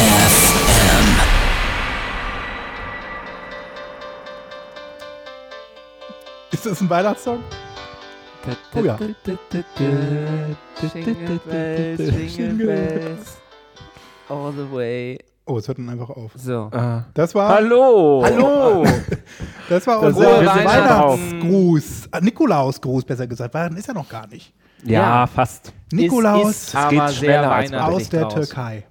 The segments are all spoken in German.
FM. Ist das ein Weihnachtssong? Oh ja. Jingle bells, jingle bells, all the way. Oh, es hört dann einfach auf. So. Das war, Hallo! Hallo! das war unser ist- Weihnachtsgruß. Ah, Nikolausgruß, besser gesagt. Weihnachten ist ja noch gar nicht. Ja, Ja. fast. Nikolaus es ist aber sehr aus der draußen. Türkei.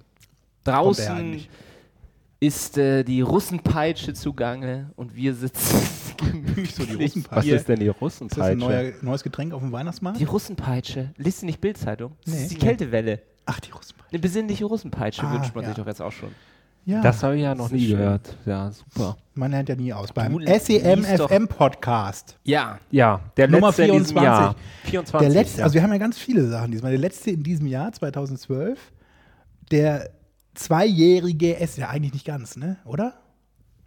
Draußen ist äh, die Russenpeitsche zugange und wir sitzen gemütlich. So Russenpeitsche. Was ist denn die Ist das ein Russenpeitsche? neuer, neues Getränk auf dem Weihnachtsmarkt? Die Russenpeitsche. Liest du nicht Bildzeitung? Das Nee. ist die Kältewelle. Ach, die Russenpeitsche. Eine besinnliche Russenpeitsche Ah, wünscht man ja. sich doch jetzt auch schon. Ja, Das habe ich ja noch nie schön. gehört. Ja, super. man lernt ja nie aus. Beim Du liest doch- SEM-FM Podcast. Ja. Ja, der Nummer letzte in diesem 24. Jahr. 24. Der letzte, ja. also wir haben ja ganz viele Sachen diesmal. Der letzte in diesem Jahr, 2012, der zweijährige, S ja eigentlich nicht ganz, ne? Oder?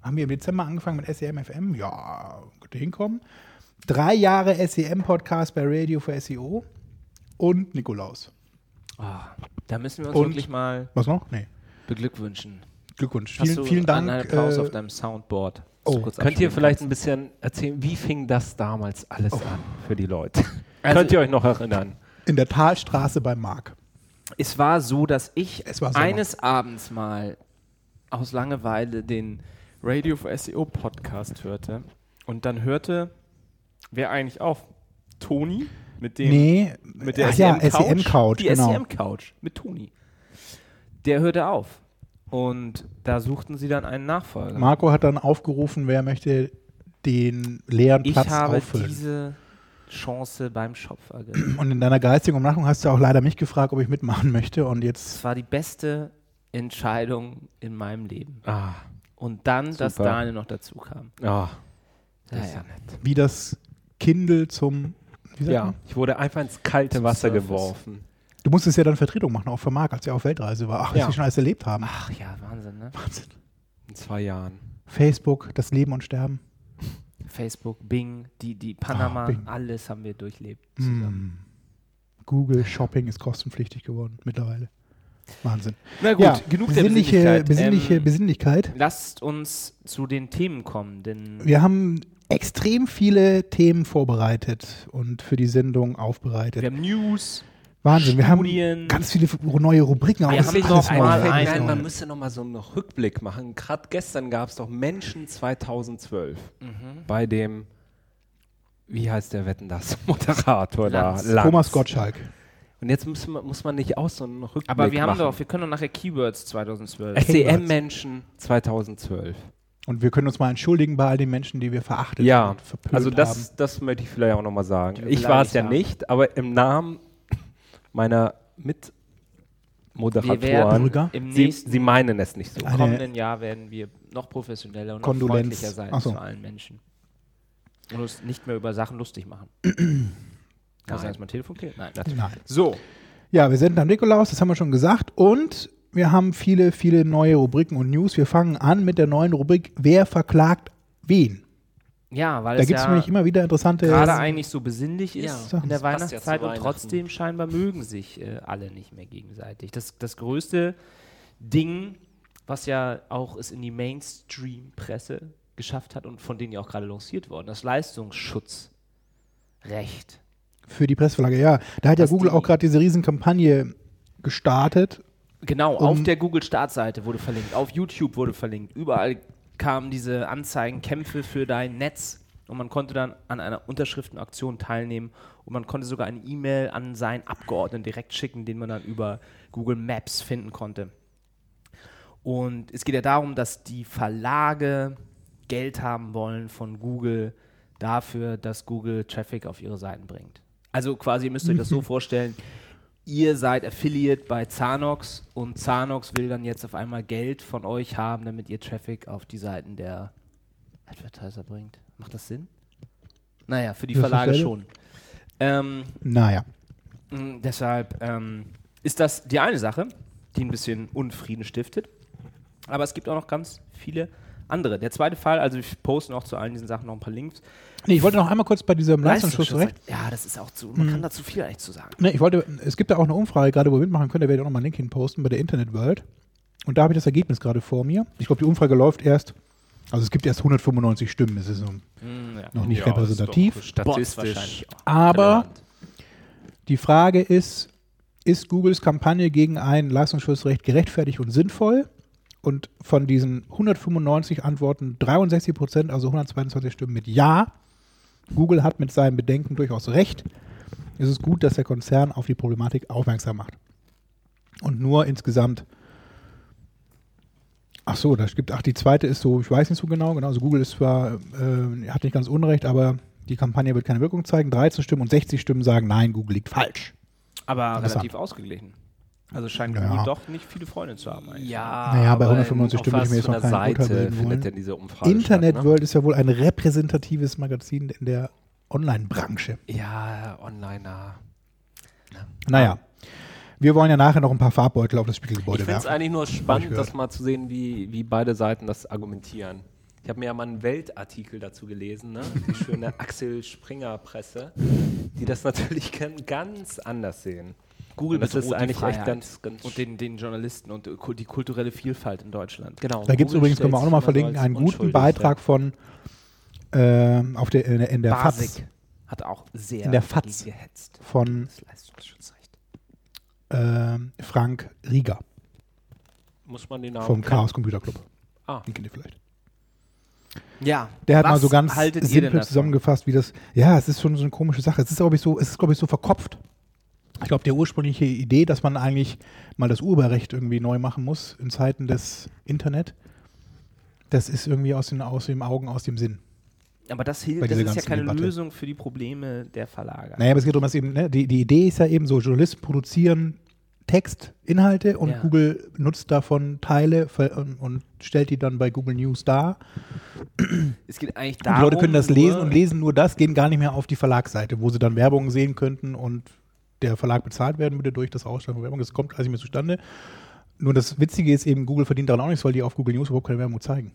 Haben wir im Dezember angefangen mit SEM FM? Ja, könnte hinkommen. Drei Jahre SEM-Podcast bei Radio für SEO und Nikolaus. Ah, da müssen wir uns Und- wirklich mal Was noch? Nee. beglückwünschen. Glückwunsch. Hast Vielen, du vielen Dank. Einen Applaus äh, auf deinem Soundboard. oh, Könnt ihr vielleicht ein bisschen erzählen, wie fing das damals alles Oh. an für die Leute? Also- Könnt ihr euch noch erinnern? in der Talstraße bei Marc. Es war so, dass ich eines Abends mal aus Langeweile den Radio for SEO Podcast hörte und dann hörte, wer eigentlich auf? Toni mit dem Nee, mit der ach ja, SEM Couch, SEM Couch, die genau. SEM Couch mit Toni. Der hörte auf und da suchten sie dann einen Nachfolger. Marco hat dann aufgerufen, wer möchte den leeren ich Platz habe auffüllen. diese Chance beim Schopf ergriffen. Und in deiner geistigen Umnachtung hast du auch leider mich gefragt, ob ich mitmachen möchte. Und Es jetzt, war die beste Entscheidung in meinem Leben. Ah, Und dann, dass Super. Daniel noch dazu kam. ah, das ist ja. ja nett. wie das Kindle zum. Wie sagt Ja, man? ich wurde einfach ins kalte Zum Wasser Surface. geworfen. Du musstest ja dann Vertretung machen, auch für Marc, als er auf Weltreise war. Ach, was Ja. wir schon alles erlebt haben. Ach ja, Wahnsinn, ne? Wahnsinn. In zwei Jahren. Facebook, das Leben und Sterben. Facebook, Bing, die, die Panama, Ah, Bing. alles haben wir durchlebt zusammen. Mm. Google Shopping ist kostenpflichtig geworden mittlerweile. Wahnsinn. Na gut, ja, genug der besinnliche, Besinnlichkeit. besinnliche Ähm, Besinnlichkeit. Lasst uns zu den Themen kommen, denn Wir haben extrem viele Themen vorbereitet und für die Sendung aufbereitet. wir haben News. Wahnsinn, wir haben Studien. ganz viele neue Rubriken. Wir Das haben noch mal ein- Nein, man müsste noch mal so einen Rückblick machen. Gerade gestern gab es doch Menschen 2012 Mhm. bei dem, wie heißt der Wetten das Moderator Lanz. da? Lanz. Thomas Gottschalk. Und jetzt muss man, muss man nicht auch so einen Rückblick Aber wir haben machen. doch, wir können doch nachher Keywords 2012. SEM-Menschen 2012. Und wir können uns mal entschuldigen bei all den Menschen, die wir verachtet Ja, und verpönt also haben. das, das möchte ich vielleicht auch nochmal sagen. Ich war es ja haben. nicht, aber im Namen meiner Mitmoderatoren, im sie, nächsten sie meinen es nicht so. Eine- kommenden Jahr werden wir noch professioneller und noch freundlicher sein so. zu allen Menschen. Und uns nicht mehr über Sachen lustig machen. Hast du erstmal Telefon klingelt? Nein. Nein. So, Ja, wir sind am Nikolaus, das haben wir schon gesagt. Und wir haben viele, viele neue Rubriken und News. Wir fangen an mit der neuen Rubrik Wer verklagt wen? Ja, weil Da es gibt es ja nämlich immer wieder interessante. gerade eigentlich so besinnlich ist Ja, in der passt ja Weihnachtszeit und trotzdem scheinbar mögen sich äh, alle nicht mehr gegenseitig. Das, das größte Ding, was ja auch es in die Mainstream-Presse geschafft hat und von denen ja auch gerade lanciert worden, das Leistungsschutzrecht. Für die Pressverlage, ja. Da hat ja Google die- auch gerade diese Riesenkampagne gestartet. Genau, Um- auf der Google-Startseite wurde verlinkt, auf YouTube wurde verlinkt, überall kamen diese Anzeigen, Kämpfe für dein Netz und man konnte dann an einer Unterschriftenaktion teilnehmen und man konnte sogar eine E-Mail an seinen Abgeordneten direkt schicken, den man dann über Google Maps finden konnte. Und es geht ja darum, dass die Verlage Geld haben wollen von Google dafür, dass Google Traffic auf ihre Seiten bringt. Also quasi, ihr müsst euch das so vorstellen, ihr seid Affiliate bei Zanox und Zanox will dann jetzt auf einmal Geld von euch haben, damit ihr Traffic auf die Seiten der Advertiser bringt. Macht das Sinn? Naja, für die Das Verlage schon. Ähm, Naja. deshalb ähm, ist das die eine Sache, die ein bisschen Unfrieden stiftet. Aber es gibt auch noch ganz viele andere. Der zweite Fall, also wir posten auch zu allen diesen Sachen noch ein paar Links. Nee, ich wollte noch einmal kurz bei diesem Leistungsschutzrecht. Ja, das ist auch zu, man kann da zu viel eigentlich zu sagen. Ne, ich wollte, es gibt da auch eine Umfrage, gerade wo wir mitmachen können, da werde ich auch nochmal einen Link hin posten bei der Internet World. Und da habe ich das Ergebnis gerade vor mir. Ich glaube, die Umfrage läuft erst, also es gibt erst 195 Stimmen, es ist so Hm, ja. noch nicht Ja, repräsentativ. Statistisch. Aber relevant. die Frage ist, ist Googles Kampagne gegen ein Leistungsschutzrecht gerechtfertigt und sinnvoll? Und von diesen 195 Antworten 63 Prozent, also 122 Stimmen mit Ja. Google hat mit seinen Bedenken durchaus recht. Es ist gut, dass der Konzern auf die Problematik aufmerksam macht. Und nur insgesamt. Ach so, das gibt, ach, die zweite ist so, ich weiß nicht so genau, genau. Also Google ist zwar, äh, hat nicht ganz unrecht, aber die Kampagne wird keine Wirkung zeigen. 13 Stimmen und 60 Stimmen sagen, nein, Google liegt falsch. Aber relativ ausgeglichen. Also scheint Ja. Google doch nicht viele Freunde zu haben eigentlich. Ja, Naja, bei aber 195 auf Stimmen würde ich mir jetzt noch für einer kein Urteil Seite bilden findet wollen. denn diese Umfrage Internet statt, ne? World ist ja wohl ein repräsentatives Magazin in der Online-Branche. Ja, Onliner. Naja, wir wollen ja nachher noch ein paar Farbbeutel auf das Ich Spiegelgebäude finde es werfen. eigentlich nur ich spannend, das mal zu sehen, wie, wie beide Seiten das argumentieren. Ich habe mir ja mal einen Weltartikel dazu gelesen, ne? die schöne Axel Springer Presse, die das natürlich gan- ganz anders sehen. Google Und das ist bedroht eigentlich echt Freiheit ganz, ganz und den, den Journalisten und äh, die kulturelle Vielfalt in Deutschland. genau. Da gibt es übrigens, können wir auch nochmal verlinken, einen guten Beitrag dar. von ähm, auf der, in der, in der FAZ Basic hat auch sehr In der FAZ. gehetzt. von ähm, Frank Rieger Muss man den Namen vom kennen? Chaos Computer Club. Ah. Den kennt ihr vielleicht. Ja. Der hat was mal so ganz simpel zusammengefasst, wie das. Ja, es ist schon so eine komische Sache. Es ist, glaube ich, so, es ist, glaube ich, so verkopft. Ich glaube, der ursprüngliche Idee, dass man eigentlich mal das Urheberrecht irgendwie neu machen muss in Zeiten des Internet, das ist irgendwie aus den, aus den Augen, aus dem Sinn. Aber das, hilft, das ist ja keine Debatte. Lösung für die Probleme der Verlage. Naja, aber es geht darum, dass eben, ne, die, die Idee ist ja eben so, Journalisten produzieren Text, Inhalte und Ja. Google nutzt davon Teile und, und stellt die dann bei Google News dar. Es geht eigentlich Und darum, die Leute können das lesen und lesen nur das, gehen gar nicht mehr auf die Verlagsseite, wo sie dann Werbung sehen könnten und der Verlag bezahlt werden würde durch das Ausstellen von Werbung. Das kommt also nicht mehr zustande. Nur das Witzige ist eben, Google verdient daran auch nichts, weil die auf Google News überhaupt keine Werbung zeigen.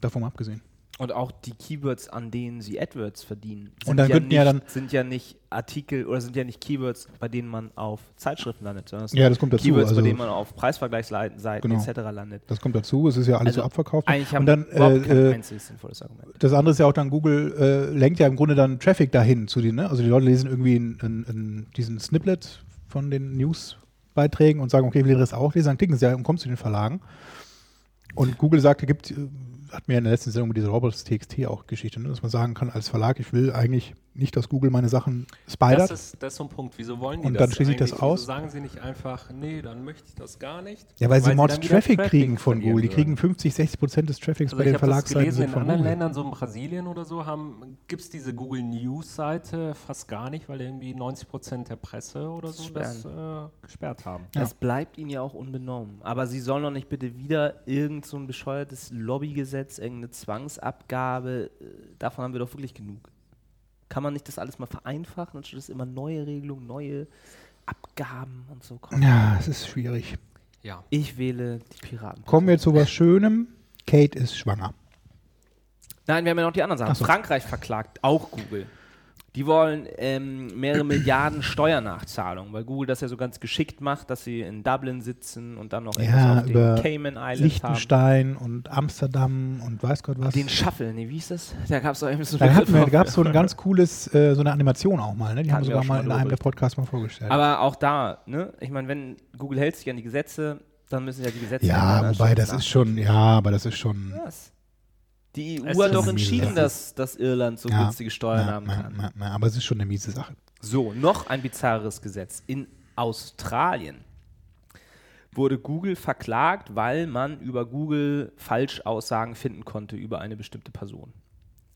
Davon abgesehen. Und auch die Keywords, an denen sie AdWords verdienen, sind, Und dann ja, nicht, ja dann- sind ja nicht Artikel oder sind ja nicht Keywords, bei denen man auf Zeitschriften landet, es sind Ja, das kommt dazu, Keywords, also- bei denen man auf Preisvergleichsseiten Genau. etc. landet. Das kommt dazu, es ist ja alles Also so abverkauft. Eigentlich haben Und dann, überhaupt kein äh, äh, einziges sinnvolles Argument. das andere ist ja auch dann, Google äh, lenkt ja im Grunde dann Traffic dahin zu den, ne? Also die Leute lesen irgendwie in, in, in diesen Snippet von den Newsbeiträgen und sagen, okay, ich will das auch lesen, dann klicken sie ja und kommen zu den Verlagen. Und Google sagt, gibt, äh, hat mir in der letzten Sendung mit dieser Robots.txt auch Geschichte, ne? dass man sagen kann, als Verlag, ich will eigentlich nicht, dass Google meine Sachen Das spidert. ist, das ist so ein Punkt. Wieso wollen die Und das dann schließe ich das aus? Wieso sagen sie nicht einfach, nee, dann möchte ich das gar nicht? Ja, weil, sie Mods dann wieder Traffic kriegen von Google. Die kriegen würden. 50, 60 Prozent des Traffics Also bei den das Verlagsseiten gelesen, sind in von anderen Google. Ländern, so in Brasilien oder so, gibt es diese Google News-Seite fast gar nicht, weil irgendwie 90 Prozent der Presse oder so das äh, gesperrt haben. Das bleibt ihnen ja auch unbenommen. Aber sie sollen doch nicht bitte wieder irgend so ein bescheuertes Lobbygesetz, irgendeine Zwangsabgabe, äh, davon haben wir doch wirklich genug. Kann man nicht das alles mal vereinfachen, anstatt dass immer neue Regelungen, neue Abgaben und so kommen? Ja, es ist schwierig. Ja. Ich wähle die Piraten. Kommen wir zu was Schönem. Kate ist schwanger. Nein, wir haben ja noch die anderen Sachen. Ach so. Frankreich verklagt auch Google. Die wollen ähm, mehrere Milliarden Steuernachzahlungen, weil Google das ja so ganz geschickt macht, dass sie in Dublin sitzen und dann noch Ja, auf über den Cayman Islands haben. Liechtenstein und Amsterdam und weiß Gott was. Den Shuffle, nee, wie hieß das? Da gab es irgendwie so da gab es so ein ganz cooles, äh, so eine Animation auch mal. Ne? Die haben Hatten wir sogar mal in einem der Podcasts mal vorgestellt. Aber auch da, ne? Ich meine, wenn Google hält sich an die Gesetze, dann müssen ja die Gesetze ja, ändern, wobei das ist schon, ja, aber das ist schon. Was? Die EU Es hat doch entschieden, dass, dass Irland so ja, günstige Steuern ja, haben kann. ja, ja, aber es ist schon eine miese Sache. So, noch ein bizarres Gesetz. In Australien wurde Google verklagt, weil man über Google Falschaussagen finden konnte über eine bestimmte Person.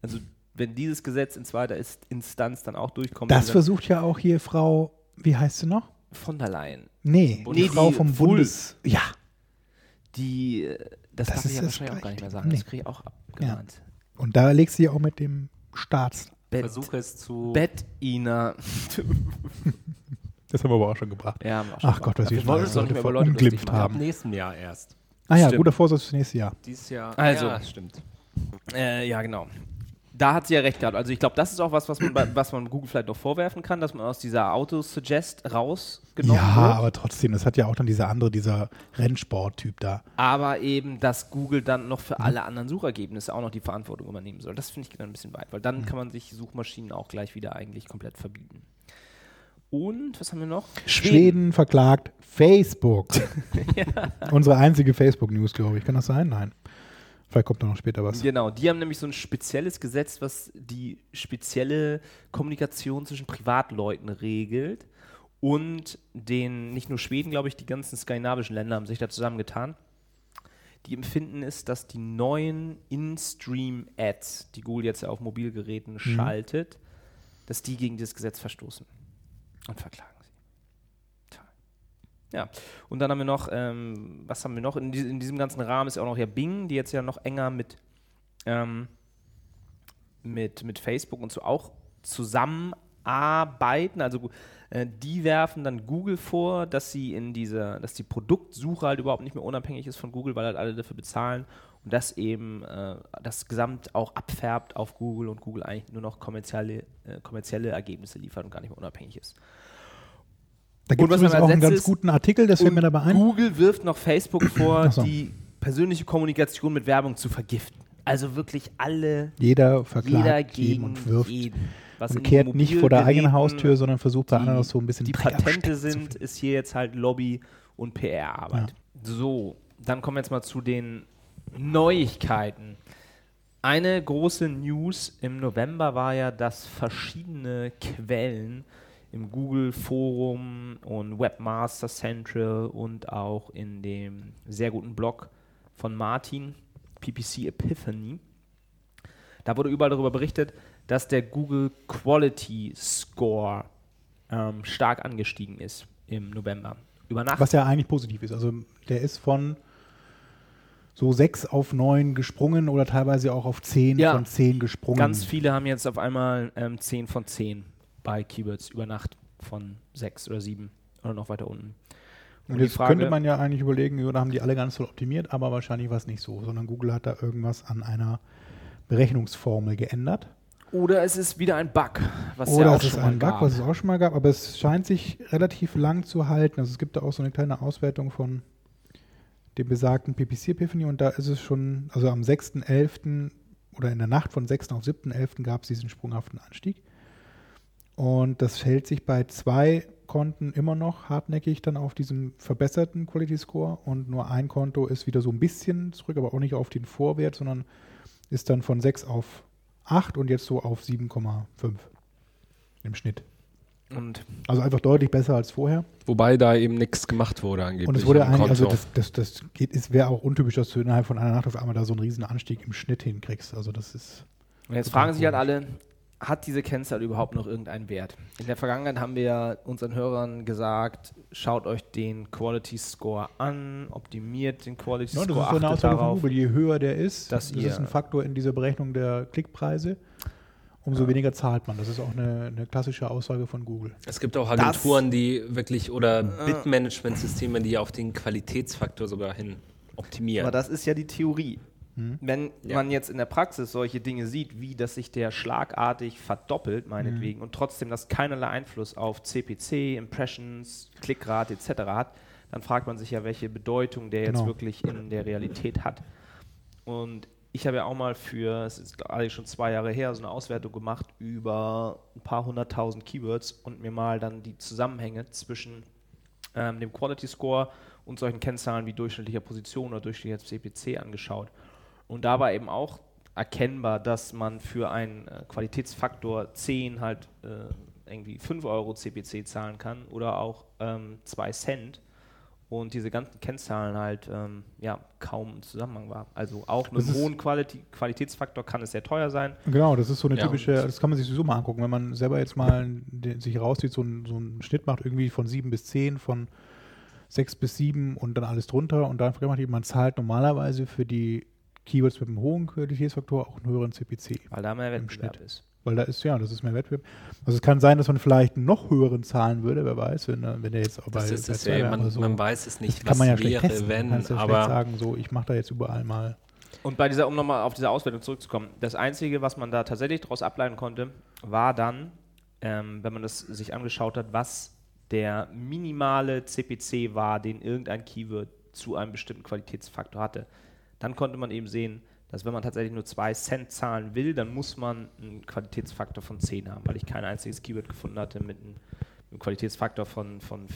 Also wenn dieses Gesetz in zweiter Instanz dann auch durchkommt, Das versucht ja auch hier Frau, wie heißt sie noch? von der Leyen. Nee, die Nee, Frau vom Full- Bundes. Ja, Die, äh, das, Das darf ich ja wahrscheinlich auch gar nicht mehr sagen. Nee. Das kriege ich auch abgemahnt. und da legst du ja auch mit dem Staats. Bett, Versuche es zu. Bett-Ina. Das haben wir aber auch schon gebracht. Ja, haben wir auch schon Ach Gott, was wir schon Leute Leute verunglimpft machen. Ab haben. nächsten Jahr erst. Ah ja, Stimmt. guter Vorsatz fürs nächste Jahr. Dieses Jahr. Also. Ja, stimmt. Äh, ja, genau. Da hat sie ja recht gehabt. Also ich glaube, das ist auch was, was man, bei, was man Google vielleicht noch vorwerfen kann, dass man aus dieser Auto-Suggest rausgenommen Ja, wird. aber trotzdem, das hat ja auch dann dieser andere, dieser Rennsport-Typ da. aber eben, dass Google dann noch Mhm. für alle anderen Suchergebnisse auch noch die Verantwortung übernehmen soll. Das finde ich dann ein bisschen weit, weil dann Mhm. kann man sich Suchmaschinen auch gleich wieder eigentlich komplett verbieten. Und was haben wir noch? Schweden verklagt Facebook. Unsere einzige Facebook-News, glaube ich. Kann das sein? Nein. Vielleicht kommt da noch später was. Genau, die haben nämlich so ein spezielles Gesetz, was die spezielle Kommunikation zwischen Privatleuten regelt. Und den, nicht nur Schweden, glaube ich, die ganzen skandinavischen Länder haben sich da zusammengetan. Die empfinden es, dass die neuen In-Stream-Ads, die Google jetzt auf Mobilgeräten schaltet, dass die gegen dieses Gesetz verstoßen. Und verklagen. Ja, und dann haben wir noch, ähm, was haben wir noch? In, in diesem ganzen Rahmen ist ja auch noch ja Bing, die jetzt ja noch enger mit, ähm, mit, mit Facebook und so auch zusammenarbeiten. Also äh, die werfen dann Google vor, dass sie in dieser, dass die Produktsuche halt überhaupt nicht mehr unabhängig ist von Google, weil halt alle dafür bezahlen und das eben äh, das Gesamt auch abfärbt auf Google und Google eigentlich nur noch kommerzielle, äh, kommerzielle Ergebnisse liefert und gar nicht mehr unabhängig ist. Da gibt es auch einen ganz guten Artikel, das fällt mir dabei ein. Google wirft noch Facebook vor, so. die persönliche Kommunikation mit Werbung zu vergiften. Also wirklich alle, Jeder jeder verklagt gegen jeden und wirft jeden. Was und kehrt nicht vor der eigenen Haustür, sondern versucht bei anderen so ein bisschen die Dreck Patente sind, ist hier jetzt halt Lobby und PR-Arbeit. So, dann kommen wir jetzt mal zu den Neuigkeiten. Eine große News im November war ja, dass verschiedene Quellen im Google Forum und Webmaster Central und auch in dem sehr guten Blog von Martin, PPC Epiphany, da wurde überall darüber berichtet, dass der Google Quality Score ähm, stark angestiegen ist im November. Über Nacht. Was ja eigentlich positiv ist. Also der ist von so 6 auf 9 gesprungen oder teilweise auch auf 10 Ja. von 10 gesprungen. Ganz viele haben jetzt auf einmal ähm, 10 von 10 bei Keywords über Nacht von 6 oder 7 oder noch weiter unten. Und die jetzt Frage- könnte man ja eigentlich überlegen, ja, da haben die alle ganz toll optimiert, aber wahrscheinlich war es nicht so, sondern Google hat da irgendwas an einer Berechnungsformel geändert. Oder es ist wieder ein Bug, was ja Oder auch es ist schon mal ein Bug, gab. was es auch schon mal gab, aber es scheint sich relativ lang zu halten. Also es gibt da auch so eine kleine Auswertung von dem besagten PPC Epiphany und da ist es schon, also am 6.11. oder in der Nacht von 6. auf 7.11. gab es diesen sprunghaften Anstieg. Und das hält sich bei zwei Konten immer noch hartnäckig dann auf diesem verbesserten Quality Score und nur ein Konto ist wieder so ein bisschen zurück, aber auch nicht auf den Vorwert, sondern ist dann von 6 auf 8 und jetzt so auf 7,5 im Schnitt. Und Also einfach deutlich besser als vorher. Wobei da eben nichts gemacht wurde angeblich. Und es wurde eigentlich, also Konto. das, das, das geht, es wäre auch untypisch, dass du innerhalb von einer Nacht auf einmal da so einen riesen Anstieg im Schnitt hinkriegst. Also das ist, Und jetzt fragen sich halt alle, hat diese Kennzahl überhaupt noch irgendeinen Wert? In der Vergangenheit haben wir ja unseren Hörern gesagt, schaut euch den Quality Score an, optimiert den Quality ja, das Score, ist so eine Aussage von darauf. Google. Je höher der ist, das ihr- ist ein Faktor in dieser Berechnung der Klickpreise, umso weniger zahlt man. Das ist auch eine, eine klassische Aussage von Google. Es gibt auch Agenturen, die wirklich oder Bit-Management-Systeme, die auf den Qualitätsfaktor sogar hin optimieren. Aber das ist ja die Theorie. Hm? Wenn Ja. man jetzt in der Praxis solche Dinge sieht, wie dass sich der schlagartig verdoppelt, meinetwegen, und trotzdem das keinerlei Einfluss auf CPC, Impressions, Klickrate etc. hat, dann fragt man sich ja, welche Bedeutung der jetzt Genau. wirklich in der Realität hat. Und ich habe ja auch mal für, es ist eigentlich schon zwei Jahre her, so eine Auswertung gemacht über ein paar hunderttausend Keywords und mir mal dann die Zusammenhänge zwischen ähm, dem Quality Score und solchen Kennzahlen wie durchschnittlicher Position oder durchschnittlicher CPC angeschaut. Und da war eben auch erkennbar, dass man für einen äh, Qualitätsfaktor 10 halt äh, irgendwie 5 Euro CPC zahlen kann oder auch ähm, 2 Cent. und diese ganzen Kennzahlen halt ähm, ja, kaum im Zusammenhang war. Also auch mit einem hohen Quality Qualitätsfaktor kann es sehr teuer sein. Genau, das ist so eine Ja, typische, das kann man sich sowieso mal angucken, wenn man selber jetzt mal den, sich rauszieht, so, ein, so einen Schnitt macht, irgendwie von 7 bis 10, von 6 bis 7 und dann alles drunter und dann macht man zahlt normalerweise für die Keywords mit einem hohen Qualitätsfaktor auch einen höheren CPC. Weil da mehr Im Wettbewerb Schnitt. ist. Weil da ist, ja, das ist mehr Wettbewerb. Also es kann sein, dass man vielleicht einen noch höheren zahlen würde, wer weiß, wenn, er- wenn der jetzt auch bei, Das ist bei es zwei ja, oder man, so, man weiß es nicht, kann was man ja wäre, testen. wenn, man kann ja aber sagen, so, ich mache da jetzt überall mal. Und bei dieser, um nochmal auf diese Auswertung zurückzukommen, das Einzige, was man da tatsächlich daraus ableiten konnte, war dann, ähm, wenn man das sich angeschaut hat, was der minimale CPC war, den irgendein Keyword zu einem bestimmten Qualitätsfaktor hatte. Dann konnte man eben sehen, dass wenn man tatsächlich nur 2 Cent zahlen will, dann muss man einen Qualitätsfaktor von 10 haben, weil ich kein einziges Keyword gefunden hatte mit einem, einem Qualitätsfaktor von, von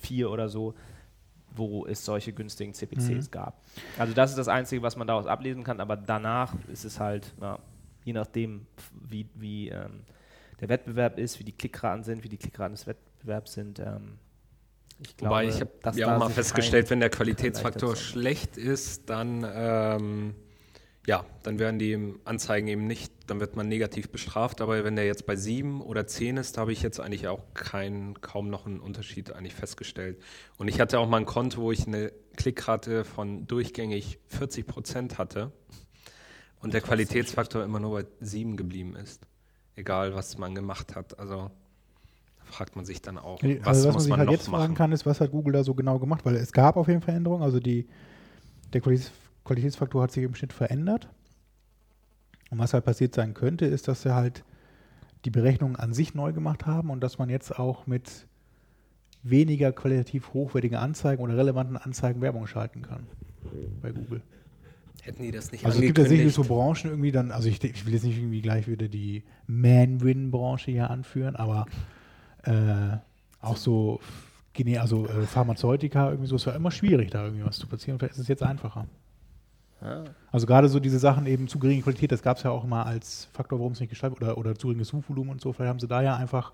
4 oder so, wo es solche günstigen CPCs gab. Also das ist das Einzige, was man daraus ablesen kann, aber danach ist es halt, ja, je nachdem, wie, wie ähm, der Wettbewerb ist, wie die Klickraten sind, wie die Klickraten des Wettbewerbs sind. Ähm, ich glaube, Wobei ich habe ja auch mal festgestellt, wenn der Qualitätsfaktor schlecht ist, dann ähm, ja, dann werden die Anzeigen eben nicht, dann wird man negativ bestraft. Aber wenn der jetzt bei sieben oder zehn ist, da habe ich jetzt eigentlich auch kein, kaum noch einen Unterschied eigentlich festgestellt. Und ich hatte auch mal ein Konto, wo ich eine Klickrate von durchgängig 40 Prozent hatte und der Qualitätsfaktor immer nur bei sieben geblieben ist. Egal, was man gemacht hat. Also fragt man sich dann auch, Also was was man muss sich man halt jetzt fragen machen? kann, ist, was hat Google da so genau gemacht? Weil es gab auf jeden Fall Änderungen. Also die, der Qualitäts Qualitätsfaktor hat sich im Schnitt verändert. Und was halt passiert sein könnte, ist, dass sie halt die Berechnungen an sich neu gemacht haben und dass man jetzt auch mit weniger qualitativ hochwertigen Anzeigen oder relevanten Anzeigen Werbung schalten kann bei Google. Hätten die das nicht Also es gibt ja sicherlich so Branchen irgendwie dann, also ich, ich will jetzt nicht irgendwie gleich wieder die Man-Win-Branche hier anführen, aber äh, auch so, gene- also äh, Pharmazeutika irgendwie so, es war immer schwierig, da irgendwie was zu platzieren. Vielleicht ist es jetzt einfacher. Ja. Also gerade so diese Sachen eben zu geringe Qualität, das gab es ja auch mal als Faktor, warum es nicht geschaltet oder, oder zu geringes Suchvolumen und so. Vielleicht haben sie da ja einfach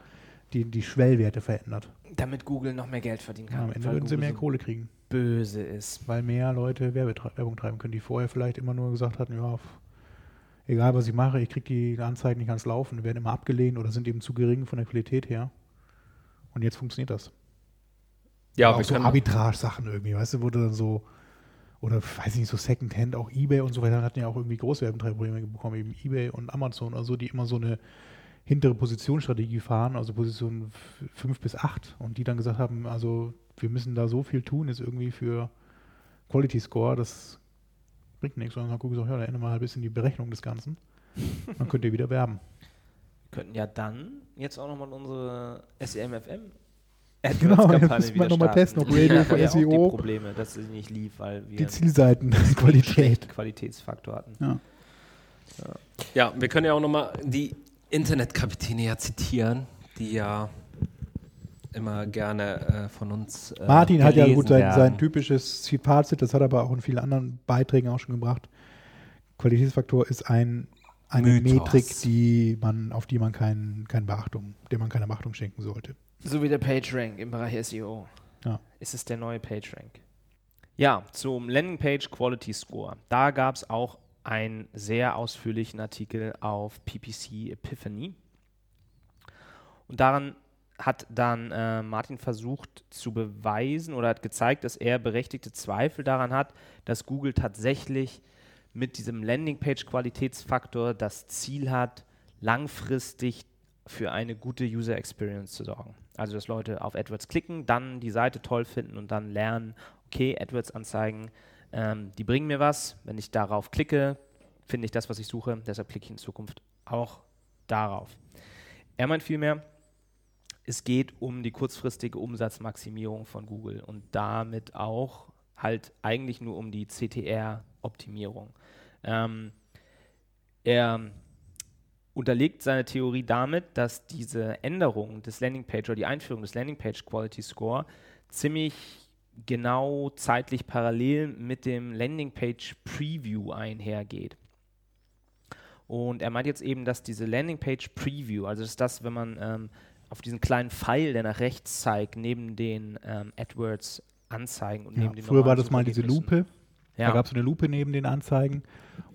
die, die Schwellwerte verändert. Damit Google noch mehr Geld verdienen Ja, kann. am Ende würden sie Google mehr so Kohle kriegen, böse ist. weil mehr Leute Werbung treiben können, die vorher vielleicht immer nur gesagt hatten, ja, egal was ich mache, ich kriege die Anzeigen nicht ans Laufen, werden immer abgelehnt oder sind eben zu gering von der Qualität her. Und jetzt funktioniert das. Ja, auch wir so Arbitrage-Sachen irgendwie, weißt du, du dann so, oder weiß ich nicht, so Secondhand, auch Ebay und so weiter, hatten ja auch irgendwie große Werbentreibprobleme bekommen, eben Ebay und Amazon oder so, die immer so eine hintere Positionsstrategie fahren, also Position 5 bis 8 und die dann gesagt haben, also wir müssen da so viel tun, ist irgendwie für Quality Score, das bringt nichts, sondern dann habe ich gesagt, ja, dann ändern wir halt ein bisschen die Berechnung des Ganzen. Dann könnt ihr wieder werben. Wir könnten ja dann jetzt auch nochmal unsere E SEMFM Genau, jetzt müssen wir wieder noch mal starten. testen, ob Radio Ja, von ja, auch SEO die Probleme, dass sie nicht lief, weil wir Die Zielseitenqualität. Qualitätsfaktor hatten. Ja. Ja, wir können ja auch nochmal die Internetkapitäne ja zitieren, die ja immer gerne äh, von uns. Äh, Martin hat ja gut sein, sein typisches Fazit, das hat er aber auch in vielen anderen Beiträgen auch schon gebracht. Qualitätsfaktor ist ein, eine Mythos. Metrik, die man, auf die man kein, keine Beachtung, der man keine Beachtung schenken sollte. So wie der PageRank im Bereich SEO. Ja. Ist es der neue PageRank? Ja, zum Landingpage Quality Score. Da gab es auch einen sehr ausführlichen Artikel auf PPC Epiphany. Und daran hat dann äh, Martin versucht zu beweisen oder hat gezeigt, dass er berechtigte Zweifel daran hat, dass Google tatsächlich mit diesem Landingpage-Qualitätsfaktor das Ziel hat, langfristig für eine gute User Experience zu sorgen. Also, dass Leute auf AdWords klicken, dann die Seite toll finden und dann lernen, okay, AdWords-Anzeigen, ähm, die bringen mir was. Wenn ich darauf klicke, finde ich das, was ich suche. Deshalb klicke ich in Zukunft auch darauf. Er meint vielmehr, es geht um die kurzfristige Umsatzmaximierung von Google und damit auch halt eigentlich nur um die CTR-Optimierung. Ähm, er unterlegt seine Theorie damit, dass diese Änderung des Landingpage oder die Einführung des Landingpage Quality Score ziemlich genau zeitlich parallel mit dem Landingpage Preview einhergeht. Und er meint jetzt eben, dass diese Landingpage Preview, also ist das, wenn man ähm, auf diesen kleinen Pfeil, der nach rechts zeigt, neben den ähm, AdWords Anzeigen und Ja, neben den früher war das mal diese. Lupe. Ja. Da gab es eine Lupe neben den Anzeigen.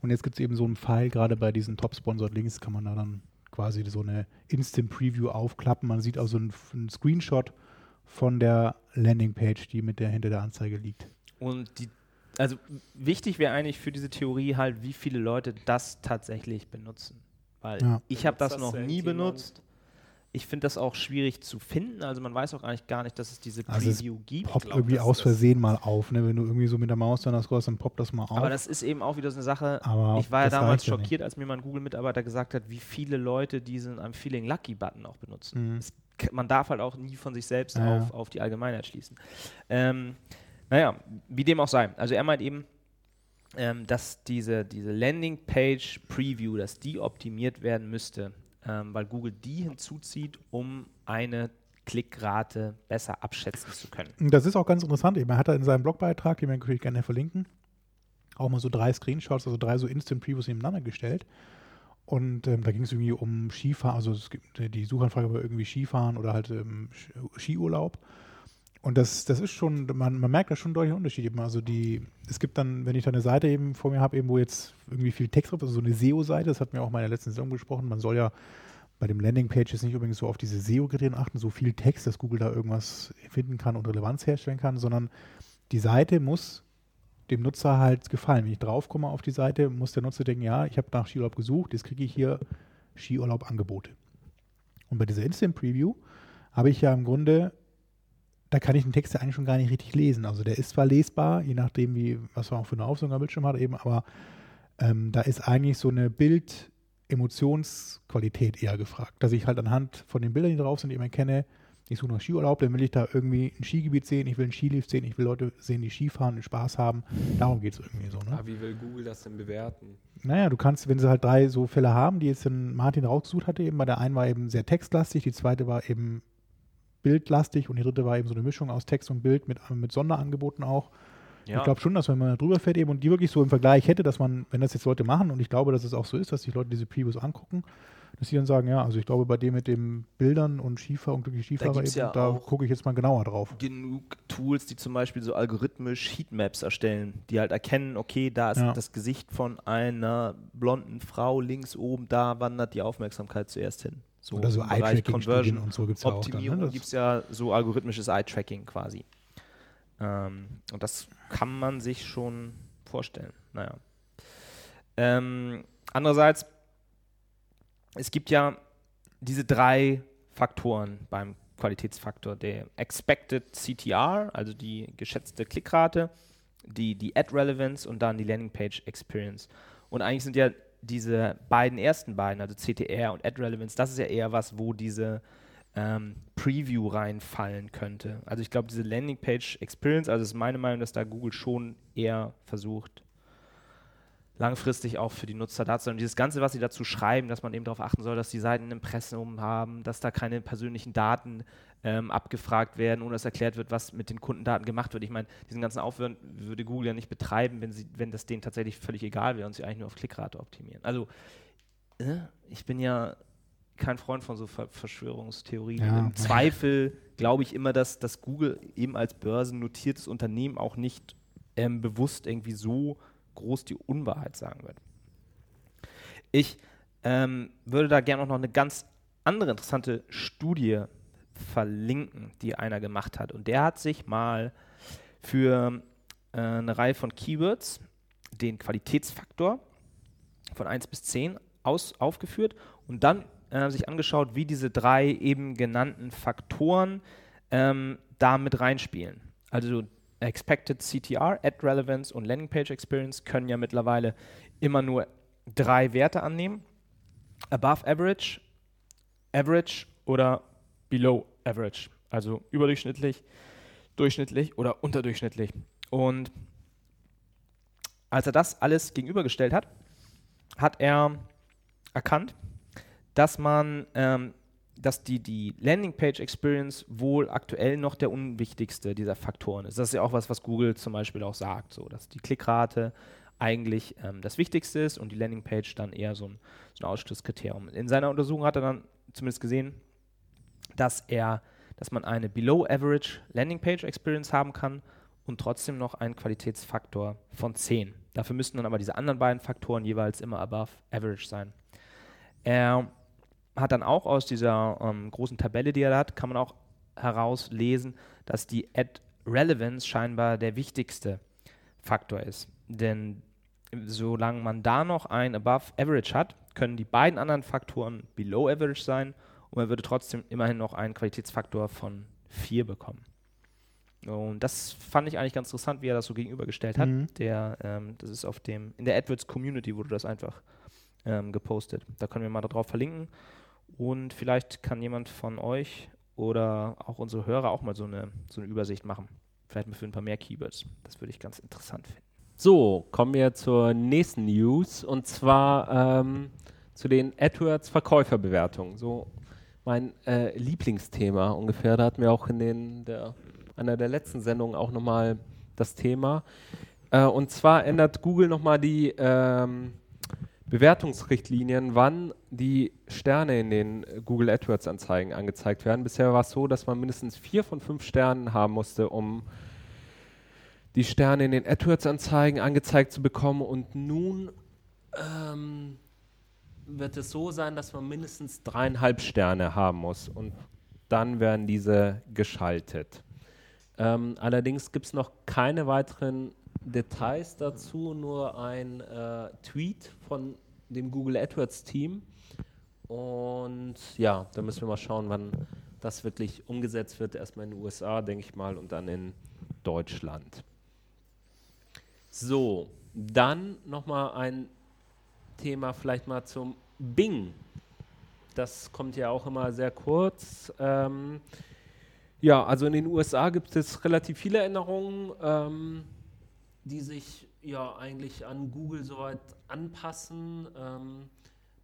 Und jetzt gibt es eben so einen Pfeil, gerade bei diesen Top-Sponsored Links kann man da dann quasi so eine Instant Preview aufklappen. Man sieht also einen, einen Screenshot von der Landingpage, die mit der hinter der Anzeige liegt. Und die, also wichtig wäre eigentlich für diese Theorie halt, wie viele Leute das tatsächlich benutzen. Weil Ja. ich habe das, noch nie benutzt. Ich finde das auch schwierig zu finden. Also man weiß auch eigentlich gar nicht, dass es diese Also es Preview gibt. Poppt glaub, irgendwie aus Versehen mal auf. Ne? Wenn du irgendwie so mit der Maus dann das scrollst, dann poppt das mal auf. Aber das ist eben auch wieder so eine Sache. Aber ich war ja damals reicht ja schockiert, als mir mal ein Google-Mitarbeiter gesagt hat, wie viele Leute diesen I'm Feeling Lucky-Button auch benutzen. Mhm. Es, man darf halt auch nie von sich selbst ja. auf, auf die Allgemeinheit schließen. Ähm, naja, wie dem auch sei. Also er meint eben, ähm, dass diese, diese Landing-Page-Preview, dass die optimiert werden müsste, ähm, weil Google die hinzuzieht, um eine Klickrate besser abschätzen zu können. Das ist auch ganz interessant. Er hat da in seinem Blogbeitrag, den wir natürlich gerne verlinken, auch mal so drei Screenshots, also drei so Instant Previews nebeneinander gestellt. Und ähm, da ging es irgendwie um Skifahren, also es gibt, die Suchanfrage war irgendwie Skifahren oder halt ähm, Skiurlaub. Und das, das ist schon, man, man merkt da schon einen deutlichen Unterschied eben. Also die, es gibt dann, wenn ich da eine Seite eben vor mir habe, eben, wo jetzt irgendwie viel Text drauf ist, also so eine SEO-Seite, das hat mir auch mal in der letzten Sendung besprochen, man soll ja bei dem Landingpages nicht übrigens so auf diese SEO-Kriterien achten, so viel Text, dass Google da irgendwas finden kann und Relevanz herstellen kann, sondern die Seite muss dem Nutzer halt gefallen. Wenn ich draufkomme auf die Seite, muss der Nutzer denken, ja, ich habe nach Skiurlaub gesucht, jetzt kriege ich hier Skiurlaub-Angebote. Und bei dieser Instant Preview habe ich ja im Grunde, da kann ich den Text ja eigentlich schon gar nicht richtig lesen. Also der ist zwar lesbar, je nachdem, wie, was man auch für eine Auflösung am Bildschirm hat, eben, aber ähm, da ist eigentlich so eine Bild-Emotionsqualität eher gefragt. Dass ich halt anhand von den Bildern, die drauf sind, eben erkenne, ich suche nach Skiurlaub, dann will ich da irgendwie ein Skigebiet sehen, ich will einen Skilift sehen, ich will Leute sehen, die Skifahren und Spaß haben. Darum geht es irgendwie so. Ne? Aber wie will Google das denn bewerten? Naja, du kannst, wenn sie halt drei so Fälle haben, die jetzt Martin rausgesucht hatte, eben bei der einen war eben sehr textlastig, die zweite war eben bildlastig und die dritte war eben so eine Mischung aus Text und Bild mit, mit Sonderangeboten auch. Ich glaube schon, dass wenn man da drüber fährt eben und die wirklich so im Vergleich hätte, dass man, wenn das jetzt Leute machen und ich glaube, dass es auch so ist, dass sich Leute diese Previews angucken, dass sie dann sagen, ja, also ich glaube, bei dem mit den Bildern und Skifahr und Skifahrer, gibt's eben, ja da gucke ich jetzt mal genauer drauf. genug Tools, die zum Beispiel so algorithmisch Heatmaps erstellen, die halt erkennen, okay, da ist Ja. das Gesicht von einer blonden Frau links oben, da wandert die Aufmerksamkeit zuerst hin. So Oder so Eye-Tracking-Studien und so gibt es ja auch dann. Ne? Gibt es ja so algorithmisches Eye-Tracking quasi. Ähm, und das kann man sich schon vorstellen. Naja. Ähm, andererseits, es gibt ja diese drei Faktoren beim Qualitätsfaktor. Der Expected CTR, also die geschätzte Klickrate, die, die Ad Relevance und dann die Landing Page Experience. Und eigentlich sind ja diese beiden ersten beiden, also CTR und Ad Relevance, das ist ja eher was, wo diese ähm, Preview reinfallen könnte. Also ich glaube, diese Landing Page Experience, also ist meine Meinung, dass da Google schon eher versucht, langfristig auch für die Nutzer da zu sein. Und dieses Ganze, was sie dazu schreiben, dass man eben darauf achten soll, dass die Seiten ein Impressum haben, dass da keine persönlichen Daten ähm, abgefragt werden, ohne dass erklärt wird, was mit den Kundendaten gemacht wird. Ich meine, diesen ganzen Aufwand würde Google ja nicht betreiben, wenn, sie, wenn das denen tatsächlich völlig egal wäre und sie eigentlich nur auf Klickrate optimieren. Also, äh, ich bin ja kein Freund von so Ver Verschwörungstheorien. Ja. Im Zweifel glaube ich immer, dass, dass Google eben als börsennotiertes Unternehmen auch nicht ähm, bewusst irgendwie so groß die Unwahrheit sagen wird. Ich ähm, würde da gerne auch noch eine ganz andere interessante Studie verlinken, die einer gemacht hat. Und der hat sich mal für äh, eine Reihe von Keywords den Qualitätsfaktor von 1 bis 10 aus, aufgeführt und dann äh, sich angeschaut, wie diese drei eben genannten Faktoren ähm, da mit reinspielen. Also Expected CTR, Ad Relevance und Landing Page Experience können ja mittlerweile immer nur drei Werte annehmen. Above Average, Average oder Below Average. Also überdurchschnittlich, durchschnittlich oder unterdurchschnittlich. Und als er das alles gegenübergestellt hat, hat er erkannt, dass man, ähm, dass die, die Landingpage Experience wohl aktuell noch der unwichtigste dieser Faktoren ist. Das ist ja auch was, was Google zum Beispiel auch sagt, so dass die Klickrate eigentlich ähm, das Wichtigste ist und die Landingpage dann eher so ein, so ein Ausschlusskriterium. In seiner Untersuchung hat er dann zumindest gesehen, dass er, dass man eine Below Average Landingpage Experience haben kann und trotzdem noch einen Qualitätsfaktor von 10. Dafür müssten dann aber diese anderen beiden Faktoren jeweils immer above average sein. Er hat dann auch aus dieser ähm, großen Tabelle, die er hat, kann man auch herauslesen, dass die Ad Relevance scheinbar der wichtigste Faktor ist. Denn solange man da noch ein Above Average hat, können die beiden anderen Faktoren Below Average sein und man würde trotzdem immerhin noch einen Qualitätsfaktor von 4 bekommen. Und das fand ich eigentlich ganz interessant, wie er das so gegenübergestellt hat. Mhm. Der, ähm, das ist auf dem, in der AdWords Community wurde das einfach ähm, gepostet. Da können wir mal darauf verlinken. Und vielleicht kann jemand von euch oder auch unsere Hörer auch mal so eine, so eine Übersicht machen. Vielleicht mal für ein paar mehr Keywords. Das würde ich ganz interessant finden. So, kommen wir zur nächsten News und zwar ähm, zu den AdWords Verkäuferbewertungen. So mein äh, Lieblingsthema ungefähr. Da hatten wir auch in den, der, einer der letzten Sendungen auch nochmal das Thema. Äh, und zwar ändert Google nochmal die ähm, Bewertungsrichtlinien, wann die Sterne in den Google AdWords Anzeigen angezeigt werden. Bisher war es so, dass man mindestens vier von fünf Sternen haben musste, um die Sterne in den AdWords-Anzeigen angezeigt zu bekommen. Und nun ähm, wird es so sein, dass man mindestens dreieinhalb Sterne haben muss. Und dann werden diese geschaltet. Ähm, allerdings gibt es noch keine weiteren Details dazu, nur ein äh, Tweet von dem Google AdWords-Team. Und ja, da müssen wir mal schauen, wann das wirklich umgesetzt wird. Erstmal in den USA, denke ich mal, und dann in Deutschland. So, dann nochmal ein Thema vielleicht mal zum Bing. Das kommt ja auch immer sehr kurz. Ähm, ja, also in den USA gibt es relativ viele Änderungen, ähm, die sich ja eigentlich an Google soweit anpassen. Ähm,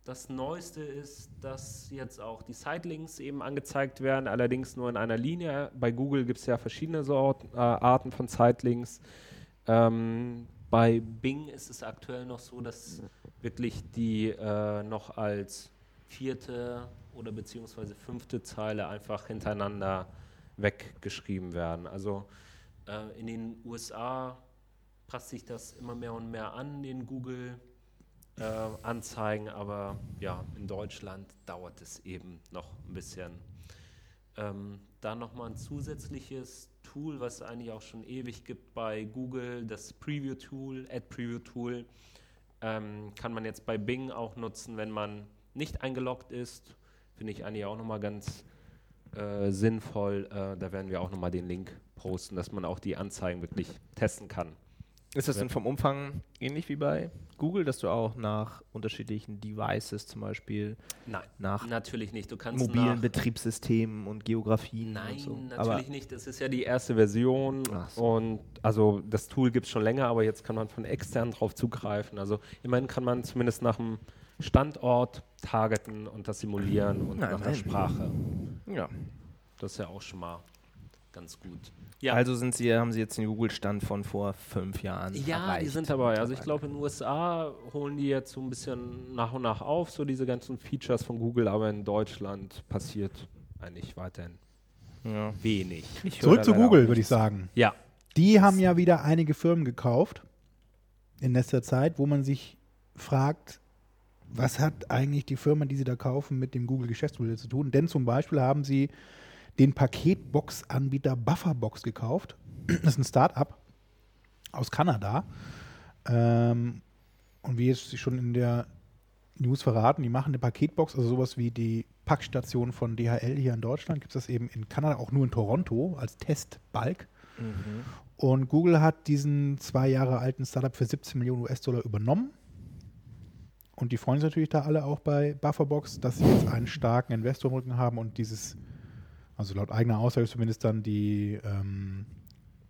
das Neueste ist, dass jetzt auch die Sitelinks eben angezeigt werden, allerdings nur in einer Linie. Bei Google gibt es ja verschiedene Sort, äh, Arten von Sitelinks. Ähm, bei Bing ist es aktuell noch so, dass wirklich die äh, noch als vierte oder beziehungsweise fünfte Zeile einfach hintereinander weggeschrieben werden. Also äh, in den USA passt sich das immer mehr und mehr an, den Google äh, aber ja, in Deutschland dauert es eben noch ein bisschen. Ähm, dann nochmal ein zusätzliches Tool, was es eigentlich auch schon ewig gibt bei Google, das Preview Tool, Ad Preview Tool, ähm, kann man jetzt bei Bing auch nutzen, wenn man nicht eingeloggt ist. Finde ich eigentlich auch nochmal ganz äh, sinnvoll. Äh, da werden wir auch nochmal den Link posten, dass man auch die Anzeigen wirklich testen kann. Ist das denn vom Umfang ähnlich wie bei Google, dass du auch nach unterschiedlichen Devices zum Beispiel Nein, nach natürlich nicht. Du kannst mobilen nach Betriebssystemen und Geografien Nein, und so. natürlich nicht. Das ist ja die erste Version. So. Und also das Tool gibt es schon länger, aber jetzt kann man von extern drauf zugreifen. Also immerhin kann man zumindest nach dem Standort targeten und das simulieren und Na, nach der. Sprache. Aber, ja. Das ist ja auch schon mal ganz gut. Ja, Also sind sie, haben sie jetzt den Google-Stand von vor fünf Jahren ja erreicht. die sind dabei. Also ich glaube, in den USA holen die jetzt so ein bisschen nach und nach auf, so diese ganzen Features von Google, aber in Deutschland passiert eigentlich weiterhin Ja. wenig. Ich Zurück zu Google, würde ich sagen. Ja, Die haben ja wieder einige Firmen gekauft in letzter Zeit, wo man sich fragt, was hat eigentlich die Firma, die sie da kaufen, mit dem Google-Geschäftsmodell zu tun? Denn zum Beispiel haben sie den Paketbox-Anbieter Bufferbox gekauft. Das ist ein Start-up aus Kanada. Ähm, und wie jetzt schon in der News verraten, die machen eine Paketbox, also sowas wie die Packstation von DHL hier in Deutschland, gibt es das eben in Kanada, auch nur in Toronto als Testbalk. Und Google hat diesen zwei Jahre alten Startup für 17 Millionen US-Dollar übernommen. Und die freuen sich natürlich da alle auch bei Bufferbox, dass sie jetzt einen starken Investor im Rücken haben und dieses, also laut eigener Aussage zumindest dann die ähm,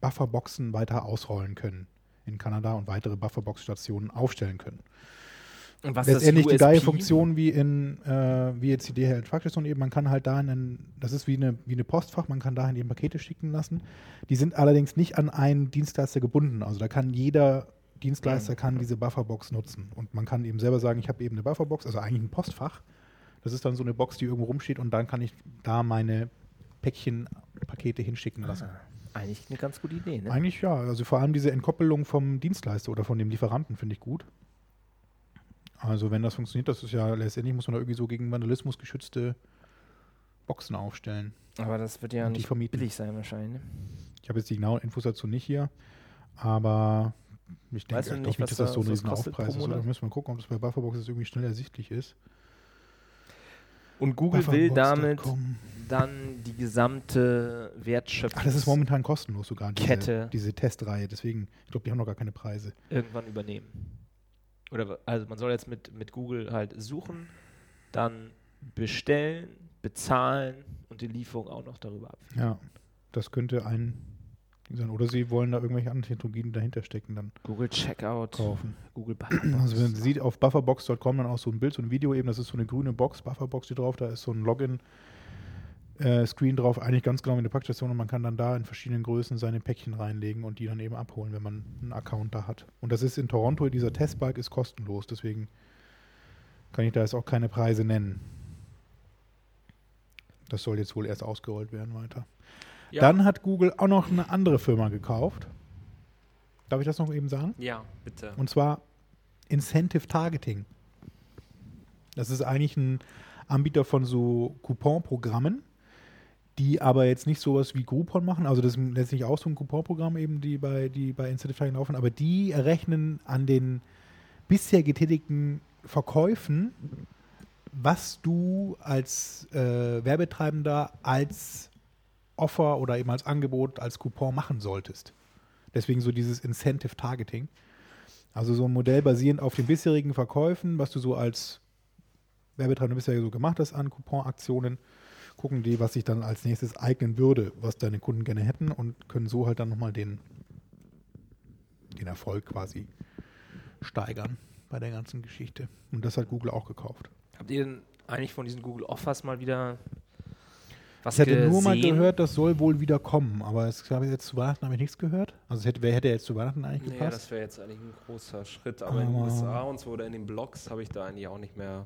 Bufferboxen weiter ausrollen können in Kanada und weitere Bufferbox-Stationen aufstellen können. Und was ist das Letztendlich die gleiche? Funktion wie in äh, wie jetzt die DHL Truckstation eben. Man kann halt dahin, ein, das ist wie eine, wie eine Postfach, man kann dahin eben Pakete schicken lassen. Die sind allerdings nicht an einen Dienstleister gebunden. Also da kann jeder Dienstleister kann diese Bufferbox nutzen. Und man kann eben selber sagen, ich habe eben eine Bufferbox, also eigentlich ein Postfach. Das ist dann so eine Box, die irgendwo rumsteht und dann kann ich da meine Päckchen, Pakete hinschicken lassen. Eigentlich eine ganz gute Idee, ne? Eigentlich ja. Also vor allem diese Entkoppelung vom Dienstleister oder von dem Lieferanten finde ich gut. Also wenn das funktioniert, das ist ja letztendlich muss man da irgendwie so gegen Vandalismus geschützte Boxen aufstellen. Aber das wird ja nicht vermieten. billig sein wahrscheinlich. Ne? Ich habe jetzt die genauen Infos dazu nicht hier, aber ich denke doch nicht, nicht, dass das da- so ein was das riesen kostet Aufpreis pro ist. Oder Monat? müssen wir gucken, ob das bei Bufferbox irgendwie schnell ersichtlich ist. Und Google will damit dann die gesamte Wertschöpfung das ist momentan kostenlos sogar, diese, Kette. diese Testreihe. Deswegen, ich glaube, die haben noch gar keine Preise. irgendwann übernehmen. Oder also man soll jetzt mit, mit Google halt suchen, dann bestellen, bezahlen und die Lieferung auch noch darüber ab. Ja, das könnte ein Ding sein. Oder sie wollen da irgendwelche anderen Technologien dahinter stecken, dann Google Checkout, kaufen. Google Bufferbox. Also man sieht auf bufferbox.com dann auch so ein Bild, so ein Video eben, das ist so eine grüne Box, Bufferbox steht drauf, da ist so ein Login äh, Screen drauf, eigentlich ganz genau wie eine Packstation und man kann dann da in verschiedenen Größen seine Päckchen reinlegen und die dann eben abholen, wenn man einen Account da hat. Und das ist in Toronto, dieser Testbike ist kostenlos, deswegen kann ich da jetzt auch keine Preise nennen. Das soll jetzt wohl erst ausgerollt werden weiter. Ja. Dann hat Google auch noch eine andere Firma gekauft. Darf ich das noch eben sagen? Ja, bitte. Und zwar Incentive Targeting. Das ist eigentlich ein Anbieter von so Coupon-Programmen, die aber jetzt nicht sowas wie Groupon machen. Also das ist letztlich auch so ein Coupon-Programm eben, die bei, die bei Incentive Targeting laufen. Aber die errechnen an den bisher getätigten Verkäufen, was du als äh, Werbetreibender als Offer oder eben als Angebot, als Coupon machen solltest. Deswegen so dieses Incentive Targeting. Also so ein Modell basierend auf den bisherigen Verkäufen, was du so als Werbetreibender bisher so gemacht hast an Couponaktionen, gucken die, was sich dann als nächstes eignen würde, was deine Kunden gerne hätten und können so halt dann nochmal den, den Erfolg quasi steigern bei der ganzen Geschichte. Und das hat Google auch gekauft. Habt ihr denn eigentlich von diesen Google Offers mal wieder was Ich hatte nur mal gesehen? gehört, das soll wohl wieder kommen, aber es habe ich jetzt zu Weihnachten habe ich nichts gehört. Also hätte, wer hätte jetzt zu Weihnachten eigentlich gepasst? das wäre jetzt eigentlich ein großer Schritt, aber in den Aber- USA und so oder in den Blogs habe ich da eigentlich auch nicht mehr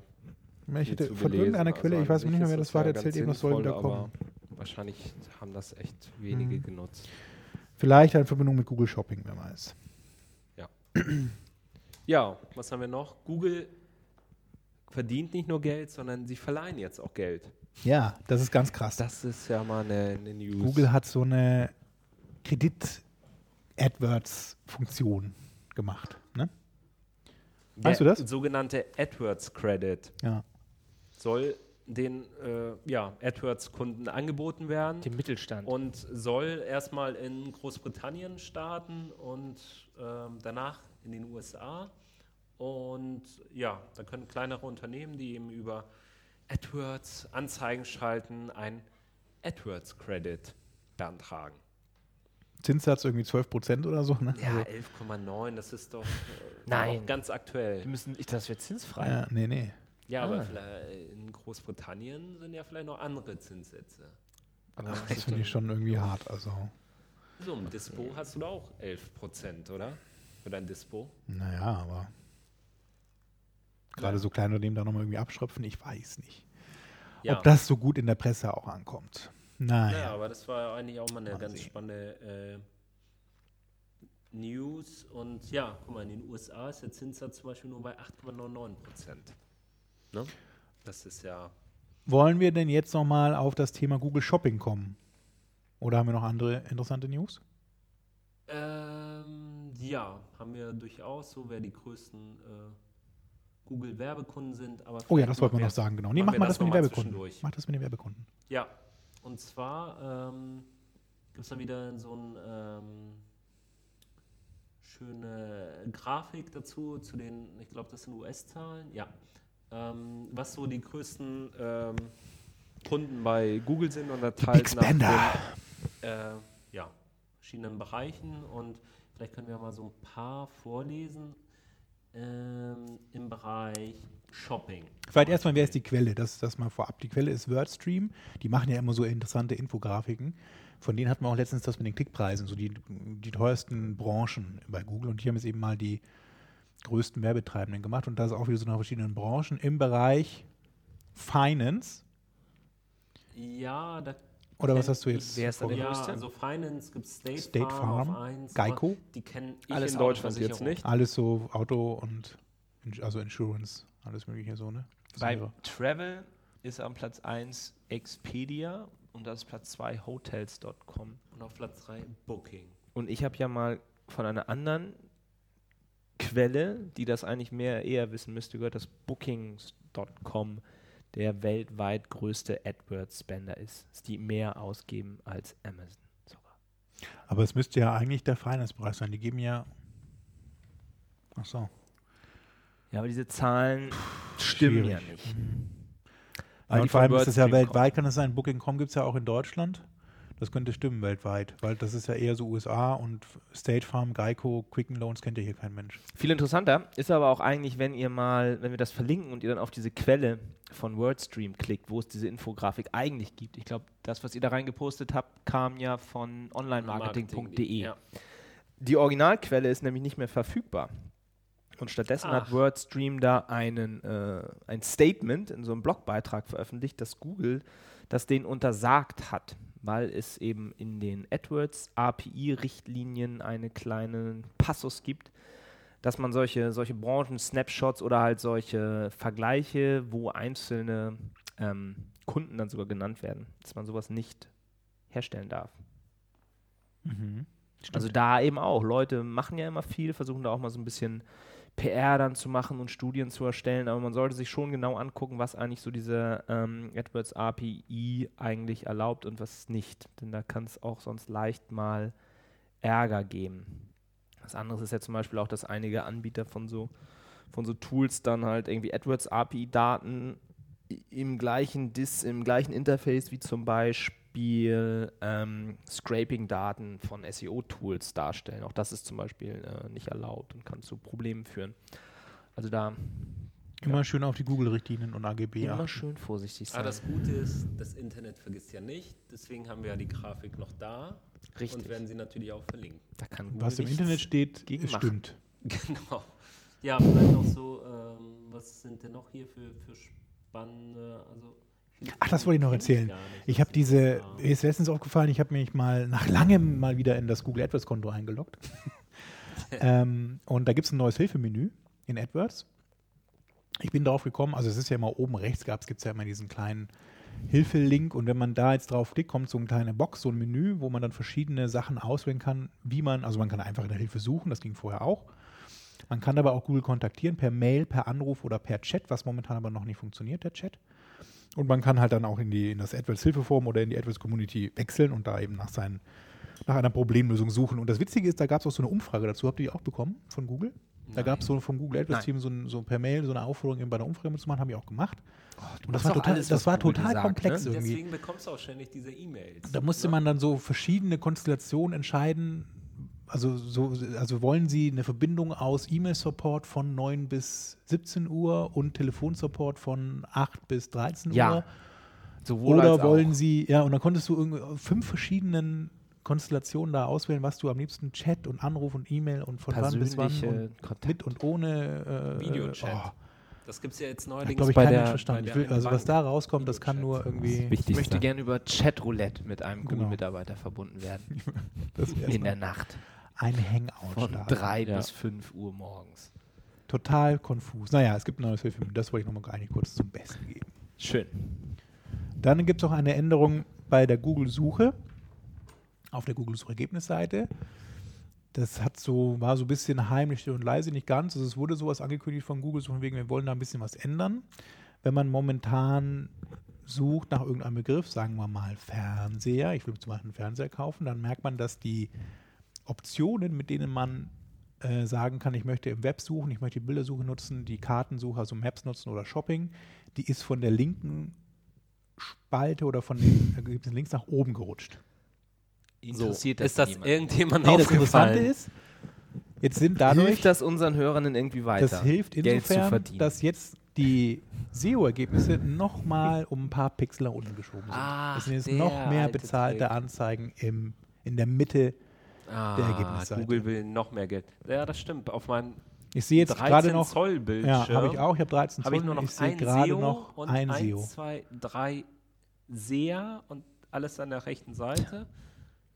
Ja, ich viel hätte von irgendeiner Quelle, Also ich weiß nicht mehr, wer das war, der ja erzählt eben, das soll wieder kommen. aber Wahrscheinlich haben das echt wenige Mhm. genutzt. Vielleicht in Verbindung mit Google Shopping, wer weiß. Ja, was haben wir noch? Google verdient nicht nur Geld, sondern sie verleihen jetzt auch Geld. Ja, das ist ganz krass. Das ist ja mal eine, eine News. Google hat so eine Kredit-AdWords-Funktion gemacht. Ne? Weißt du Der das? sogenannte AdWords Credit Ja. soll den äh, ja, AdWords-Kunden angeboten werden Dem Mittelstand. und soll erstmal in Großbritannien starten und ähm, danach in den USA. Und ja, da können kleinere Unternehmen, die eben über AdWords Anzeigen schalten, ein AdWords Credit beantragen. Zinssatz irgendwie 12 Prozent oder so. Ne? Ja, Also, 11,9, das ist doch äh, Nein. ganz aktuell. Die müssen, ich, das wird zinsfrei. ja, nee, nee. Ja, Ah. aber vielleicht in Großbritannien sind ja vielleicht noch andere Zinssätze. Aber Das ist finde ich schon irgendwie hart. Also, So, im Dispo hast du da auch 11 Prozent, oder? Für dein Dispo? naja, aber gerade so kleine Unternehmen da nochmal irgendwie abschröpfen, ich weiß nicht. Ja. Ob das so gut in der Presse auch ankommt. Naja. Ja, aber das war eigentlich auch mal eine Mal ganz sehen. spannende äh, News. Und ja, guck mal, in den USA ist der Zinssatz zum Beispiel nur bei 8,99 Prozent. Ne? Das ist ja. Wollen wir denn jetzt nochmal auf das Thema Google Shopping kommen? Oder haben wir noch andere interessante News? Ähm, ja, haben wir durchaus so, wer die größten äh, Google-Werbekunden sind. Aber Oh ja, das wollten wir machen noch sagen, genau. Nee, mach mal das das mit den Werbekunden. Mach das mit den Werbekunden. Ja, und zwar ähm, gibt es da wieder so ein ähm, schöne Grafik dazu, zu den, ich glaube, das sind US-Zahlen, ja. Ähm, was so die größten ähm, Kunden bei Google sind und da Big teilt nach den, äh, ja, verschiedenen Bereichen und vielleicht können wir mal so ein paar vorlesen ähm, im Bereich Shopping. Vielleicht erstmal, wer ist die Quelle? Das, das mal vorab. Die Quelle ist WordStream. Die machen ja immer so interessante Infografiken. Von denen hatten wir auch letztens das mit den Klickpreisen, so die, die teuersten Branchen bei Google. Und die haben jetzt eben mal die größten Werbetreibenden gemacht. Und da ist auch wieder so nach verschiedenen Branchen im Bereich Finance. Ja, da Oder was hast du jetzt? Wer ist da der Ja, größte? also Finance gibt State, State Farm, Farm, Geico? Die kennen ich Alles in Deutschland jetzt nicht. Alles so Auto und also Insurance, alles mögliche so, ne? Bei So. Travel ist am Platz 1 Expedia und das ist Platz 2 Hotels.com. Und auf Platz 3 Booking. Und ich habe ja mal von einer anderen Quelle, die das eigentlich mehr eher wissen müsste, gehört, dass Bookings.com der weltweit größte AdWords-Spender ist. Dass die mehr ausgeben als Amazon sogar. Aber es müsste ja eigentlich der Finance-Bereich sein. Die geben ja. Ach so. Ja, aber diese Zahlen stimmen schwierig. ja nicht. Ja, Weil die und vor allem ist es ja weltweit, kann es sein. Booking.com gibt es ja auch in Deutschland. Das könnte stimmen weltweit, weil das ist ja eher so USA und State Farm, Geico, Quicken Loans kennt ja hier kein Mensch. Viel interessanter ist aber auch eigentlich, wenn ihr mal, wenn wir das verlinken und ihr dann auf diese Quelle von WordStream klickt, wo es diese Infografik eigentlich gibt. Ich glaube, das, was ihr da reingepostet habt, kam ja von onlinemarketing.de. Ja. Die Originalquelle ist nämlich nicht mehr verfügbar. Und stattdessen hat Ach. WordStream da einen, äh, ein Statement in so einem Blogbeitrag veröffentlicht, dass Google das denen untersagt hat, weil es eben in den AdWords API-Richtlinien einen kleinen Passus gibt, dass man solche, solche Branchen-Snapshots oder halt solche Vergleiche, wo einzelne ähm, Kunden dann sogar genannt werden, dass man sowas nicht herstellen darf. Also da eben auch. Leute machen ja immer viel, versuchen da auch mal so ein bisschen PR dann zu machen und Studien zu erstellen, aber man sollte sich schon genau angucken, was eigentlich so diese ähm, AdWords API eigentlich erlaubt und was nicht. Denn da kann es auch sonst leicht mal Ärger geben. Was anderes ist ja zum Beispiel auch, dass einige Anbieter von so, von so Tools dann halt irgendwie AdWords API-Daten im gleichen Dis, im gleichen Interface wie zum Beispiel ähm, Scraping-Daten von SEO-Tools darstellen. Auch das ist zum Beispiel äh, nicht erlaubt und kann zu Problemen führen. Also da Immer schön auf die Google-Richtlinien und AGB immer achten. schön vorsichtig sein. Aber das Gute ist, das Internet vergisst ja nicht. Deswegen haben wir ja die Grafik noch da. Richtig. Und werden sie natürlich auch verlinken. da kann Google Was im Internet steht, stimmt. Genau. Ja, vielleicht noch so, ähm, was sind denn noch hier für, für spannende, also Ach, das wollte ich noch erzählen. Ich habe diese, mir ist letztens aufgefallen, ich habe mich mal nach langem mal wieder in das Google AdWords-Konto eingeloggt. ähm, und da gibt es ein neues Hilfemenü in AdWords. Ich bin drauf gekommen, also es ist ja immer oben rechts, gibt es ja immer diesen kleinen Hilfe-Link und wenn man da jetzt drauf klickt, kommt so eine kleine Box, so ein Menü, wo man dann verschiedene Sachen auswählen kann, wie man, also man kann einfach in der Hilfe suchen, das ging vorher auch. Man kann aber auch Google kontaktieren per Mail, per Anruf oder per Chat, was momentan aber noch nicht funktioniert, der Chat. Und man kann halt dann auch in, die, in das AdWords Hilfeforum oder in die AdWords Community wechseln und da eben nach, seinen, nach einer Problemlösung suchen. Und das Witzige ist, da gab es auch so eine Umfrage dazu. Habt ihr die auch bekommen von Google? Da gab es so vom Google AdWords Team so, ein- so per Mail so eine Aufforderung, eben bei der Umfrage mitzumachen, haben die auch gemacht. und das war total, alles, das war total sagt, komplex ne? irgendwie. Deswegen bekommst du auch ständig diese E-Mails. Da musste ne? man dann so verschiedene Konstellationen entscheiden. Also, so, also wollen Sie eine Verbindung aus E-Mail-Support von 9 bis 17 Uhr und Telefonsupport von 8 bis 13 Ja, Uhr? Sowohl Oder als wollen auch. Sie, ja, und dann konntest du fünf verschiedenen Konstellationen da auswählen, was du am liebsten Chat und Anruf und E-Mail und von wann bis wann und Kontakt. mit und ohne äh, Videochat. Oh, Das gibt es ja jetzt neuerdings glaube ich bei keiner der- verstanden. bei Ich der will, also was da rauskommt, das kann nur irgendwie. Ich möchte gerne über Chatroulette mit einem Genau. Google-Mitarbeiter verbunden werden. In mal. der Nacht. Ein Hangout Von starten. 3 Ja. bis 5 Uhr morgens. Total konfus. Naja, es gibt ein neues Hilfemenü. Das wollte ich nochmal eigentlich kurz zum Besten geben. Schön. Dann gibt es auch eine Änderung bei der Google-Suche auf der Google-Suchergebnisseite. Das hat so, war so ein bisschen heimlich und leise, nicht ganz. Also es wurde sowas angekündigt von Google, so von wegen, wir wollen da ein bisschen was ändern. Wenn man momentan sucht nach irgendeinem Begriff, sagen wir mal Fernseher, ich will zum Beispiel einen Fernseher kaufen, dann merkt man, dass die Optionen, mit denen man äh, sagen kann, ich möchte im Web suchen, ich möchte die Bildersuche nutzen, die Kartensuche, also Maps nutzen oder Shopping, die ist von der linken Spalte oder von den Ergebnissen links nach oben gerutscht. Interessiert ist das niemanden? irgendjemand Nee, das aufgefallen? Interessante ist, jetzt sind dadurch, Hilft das unseren Hörern irgendwie weiter? das hilft Geld zu insofern, dass jetzt die SEO-Ergebnisse nochmal um ein paar Pixel nach unten geschoben sind. Ach, es sind jetzt noch mehr bezahlte Trick. Anzeigen im, in der Mitte. Ah, Ergebnisseite. Google will noch mehr Geld. Ja, das stimmt. Auf meinem Ich sehe jetzt 13 gerade noch, Zoll Bildschirm ja, habe ich auch, ich habe 13 habe ich Zoll nur noch ich ein gerade SEO noch und ein ein, zwei, drei SEA und alles an der rechten Seite.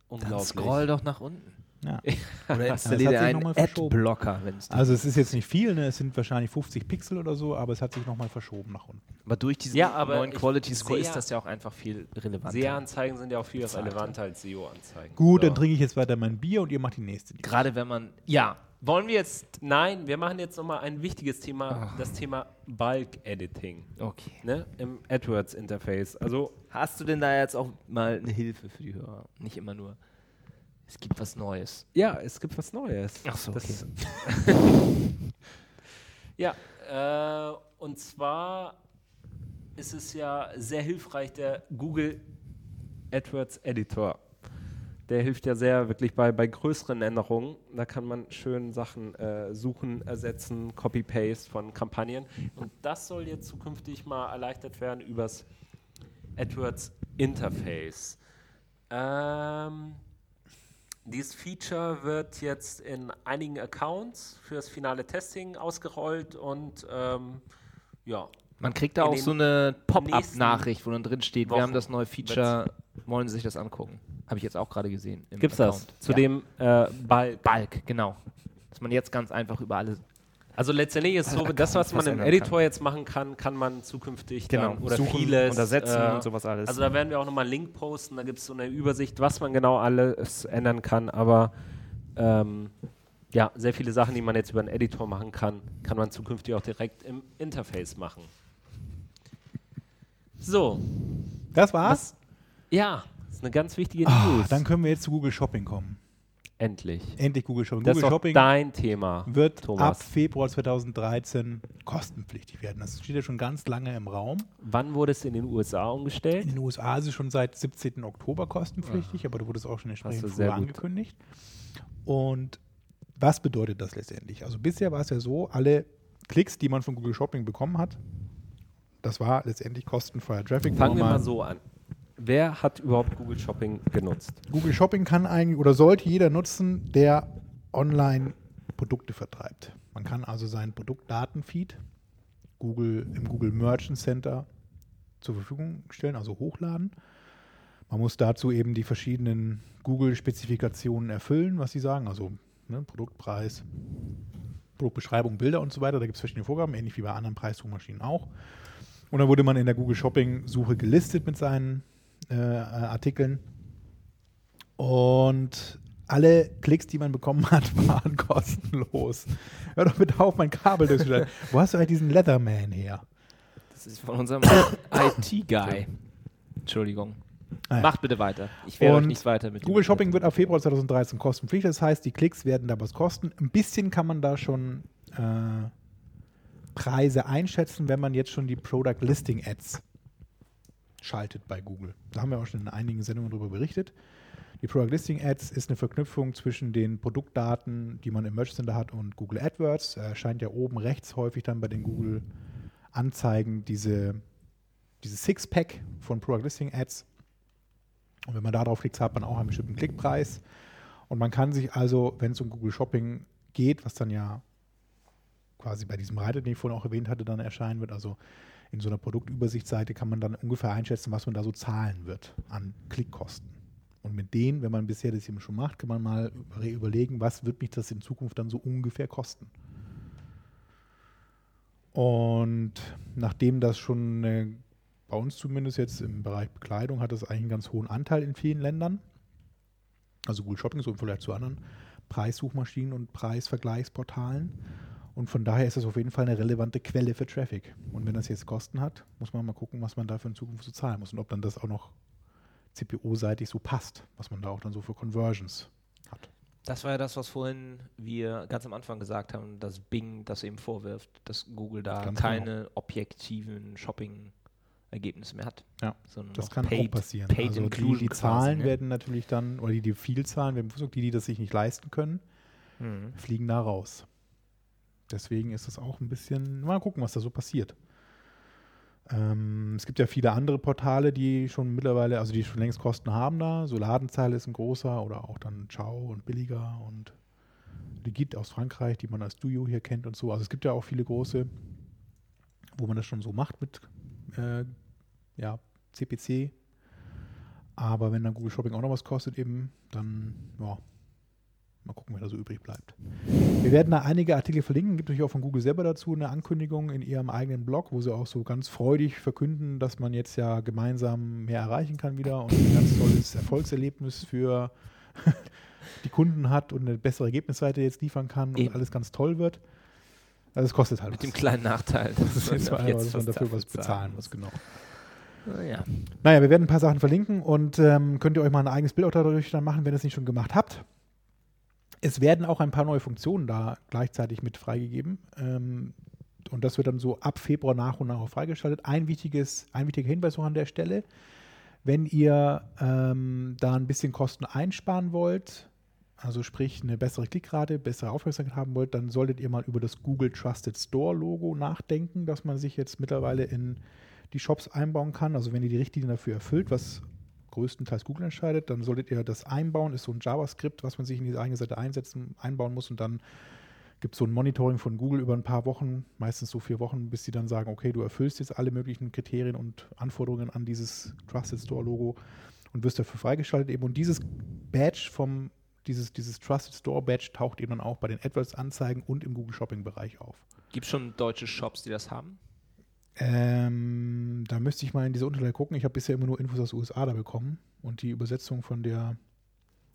Dann scroll doch nach unten. Ja. Oder das hat installier dir sich einen. Adblocker, wenn es Also es ist jetzt nicht viel, ne? es sind wahrscheinlich 50 Pixel oder so, aber es hat sich nochmal verschoben nach unten. Aber durch diesen Ja, aber neuen Quality Score ist das ja auch einfach viel relevanter. SEA-Anzeigen sind ja auch viel relevanter als SEO-Anzeigen. Gut, So. dann trinke ich jetzt weiter mein Bier und ihr macht die nächste. News. Gerade wenn man. Ja. Wollen wir jetzt. Nein, wir machen jetzt nochmal ein wichtiges Thema, Ah. das Thema Bulk-Editing Okay. ne, im AdWords-Interface. Also Hast du denn da jetzt auch mal eine Hilfe für die Hörer? Nicht immer nur. Es gibt was Neues. ja, es gibt was Neues. Ach so, Das- ja, äh, und zwar ist es ja sehr hilfreich, der Google AdWords Editor. Der hilft ja sehr wirklich bei, bei größeren Änderungen. Da kann man schön Sachen äh, suchen, ersetzen, Copy-Paste von Kampagnen. Und das soll jetzt zukünftig mal erleichtert werden übers AdWords Interface. Ähm, dieses Feature wird jetzt in einigen Accounts fürs finale Testing ausgerollt und ähm, ja, Man kriegt da In auch so eine Pop-up-Nachricht, wo dann drin steht, wir Wochen haben das neue Feature, wollen Sie sich das angucken? Habe ich jetzt auch gerade gesehen. im gibt's das? Zu ja. dem äh, Bulk. Bulk, genau. Dass man jetzt ganz einfach über alle. Also letztendlich ist so, Alle das, was man im Editor kann. jetzt machen kann, kann man zukünftig Genau, dann, oder suchen, vieles untersetzen äh, und sowas alles. Also da werden wir auch nochmal einen Link posten, da gibt es so eine Übersicht, was man genau alles ändern kann, aber ähm, ja, sehr viele Sachen, die man jetzt über einen Editor machen kann, kann man zukünftig auch direkt im Interface machen. So, Das war's. was? Ja, das ist eine ganz wichtige Ah, News. dann können wir jetzt zu Google Shopping kommen. Endlich. Endlich Google Shopping. Das ist Google doch Shopping dein Thema. wird ab Thomas. Februar 2013 kostenpflichtig werden. Das steht ja schon ganz lange im Raum. Wann wurde es in den USA umgestellt? In den USA ist es schon seit 17. Oktober kostenpflichtig, aber da wurde es auch schon entsprechend früher angekündigt. Und was bedeutet das letztendlich? Also bisher war es ja so, alle Klicks, die man von Google Shopping bekommen hat, das war letztendlich kostenfreier Traffic. Fangen wir mal so an. Wer hat überhaupt Google Shopping genutzt? Google Shopping kann eigentlich oder sollte jeder nutzen, der online Produkte vertreibt. Man kann also seinen Produktdatenfeed Google im Google Merchant Center zur Verfügung stellen, also hochladen. Man muss dazu eben die verschiedenen Google-Spezifikationen erfüllen, was sie sagen, also ne, Produktpreis, Produktbeschreibung, Bilder und so weiter. Da gibt es verschiedene Vorgaben, ähnlich wie bei anderen Preissuchmaschinen auch. Und dann wurde man in der Google Shopping-Suche gelistet mit seinen äh, Artikeln. Und alle Klicks, die man bekommen hat, waren kostenlos. Hör doch bitte auf, mein Kabel durchzuschneiden. Wo hast du eigentlich diesen Leatherman her? Das ist von unserem IT-Guy. Entschuldigung. Ah ja. Macht bitte weiter. Ich werde euch nicht weiter mit. Google Shopping wird ab Februar 2013 kostenpflichtig. Das heißt, die Klicks werden da was kosten. Ein bisschen kann man da schon äh, Preise einschätzen, wenn man jetzt schon die Product Listing Ads schaltet bei Google. Da haben wir auch schon in einigen Sendungen darüber berichtet. Die Product Listing Ads ist eine Verknüpfung zwischen den Produktdaten, die man im Merch Center hat, und Google AdWords. Erscheint ja oben rechts häufig dann bei den Google Anzeigen diese, diese Six-Pack von Product Listing Ads. Und wenn man da drauf klickt, hat man auch einen bestimmten Klickpreis. Und man kann sich also, wenn es um Google Shopping geht, was dann ja quasi bei diesem Reiter, den ich vorhin auch erwähnt hatte, dann erscheinen wird, also in so einer Produktübersichtsseite kann man dann ungefähr einschätzen, was man da so zahlen wird an Klickkosten. Und mit denen, wenn man bisher das eben schon macht, kann man mal über- überlegen, was wird mich das in Zukunft dann so ungefähr kosten. Und nachdem das schon äh, bei uns zumindest jetzt im Bereich Bekleidung hat das eigentlich einen ganz hohen Anteil in vielen Ländern. Also Google Shopping so im Vergleich zu anderen Preissuchmaschinen und Preisvergleichsportalen. Und von daher ist das auf jeden Fall eine relevante Quelle für Traffic. Und wenn das jetzt Kosten hat, muss man mal gucken, was man dafür in Zukunft so zahlen muss und ob dann das auch noch CPO-seitig so passt, was man da auch dann so für Conversions hat. Das war ja das, was vorhin wir ganz am Anfang gesagt haben, dass Bing das eben vorwirft, dass Google da Ganz keine objektiven Shopping-Ergebnisse mehr hat. Ja, Das kann paid, auch passieren. Paid also die, die quasi, Zahlen ne? werden natürlich dann, oder die, die Vielzahlen werden bevorzugt, die, die das sich nicht leisten können, Mhm. fliegen da raus. Deswegen ist das auch ein bisschen, mal gucken, was da so passiert. Ähm, es gibt ja viele andere Portale, die schon mittlerweile, also die schon längst Kosten haben da. So Ladenzeile ist ein großer oder auch dann Ciao und Billiger und Legit aus Frankreich, die man als Duo hier kennt und so. Also es gibt ja auch viele große, wo man das schon so macht mit äh, ja, CPC. Aber wenn dann Google Shopping auch noch was kostet, eben, dann, ja, mal gucken, wer da so übrig bleibt. Wir werden da einige Artikel verlinken. Gibt natürlich auch von Google selber dazu eine Ankündigung in ihrem eigenen Blog, wo sie auch so ganz freudig verkünden, dass man jetzt ja gemeinsam mehr erreichen kann wieder und ein ganz tolles Erfolgserlebnis für die Kunden hat und eine bessere Ergebnisseite jetzt liefern kann und Eben. alles ganz toll wird. Also es kostet halt Mit was. dem kleinen Nachteil. das ist jetzt, mal, dass man dafür was bezahlen muss, genau. Naja. Naja, wir werden ein paar Sachen verlinken und ähm, könnt ihr euch mal ein eigenes Bild auch dadurch dann machen, wenn ihr es nicht schon gemacht habt. Es werden auch ein paar neue Funktionen da gleichzeitig mit freigegeben. Ähm, und das wird dann so ab Februar nach und nach auch freigeschaltet. Ein, wichtiges, ein wichtiger Hinweis noch an der Stelle. Wenn ihr ähm, da ein bisschen Kosten einsparen wollt, also sprich eine bessere Klickrate, bessere Aufmerksamkeit haben wollt, dann solltet ihr mal über das Google Trusted Store Logo nachdenken, das man sich jetzt mittlerweile in die Shops einbauen kann. Also wenn ihr die Richtlinien dafür erfüllt, was größtenteils Google entscheidet, dann solltet ihr das einbauen. Ist so ein JavaScript, was man sich in diese eigene Seite einsetzen, einbauen muss und dann gibt es so ein Monitoring von Google über ein paar Wochen, meistens so vier Wochen, bis sie dann sagen, okay, du erfüllst jetzt alle möglichen Kriterien und Anforderungen an dieses Trusted Store Logo und wirst dafür freigeschaltet eben. Und dieses Badge vom, dieses, dieses Trusted Store Badge taucht eben dann auch bei den AdWords-Anzeigen und im Google Shopping Bereich auf. Gibt es schon deutsche Shops, die das haben? Ähm, da müsste ich mal in diese Unterlage gucken. Ich habe bisher immer nur Infos aus den USA da bekommen und die Übersetzung von der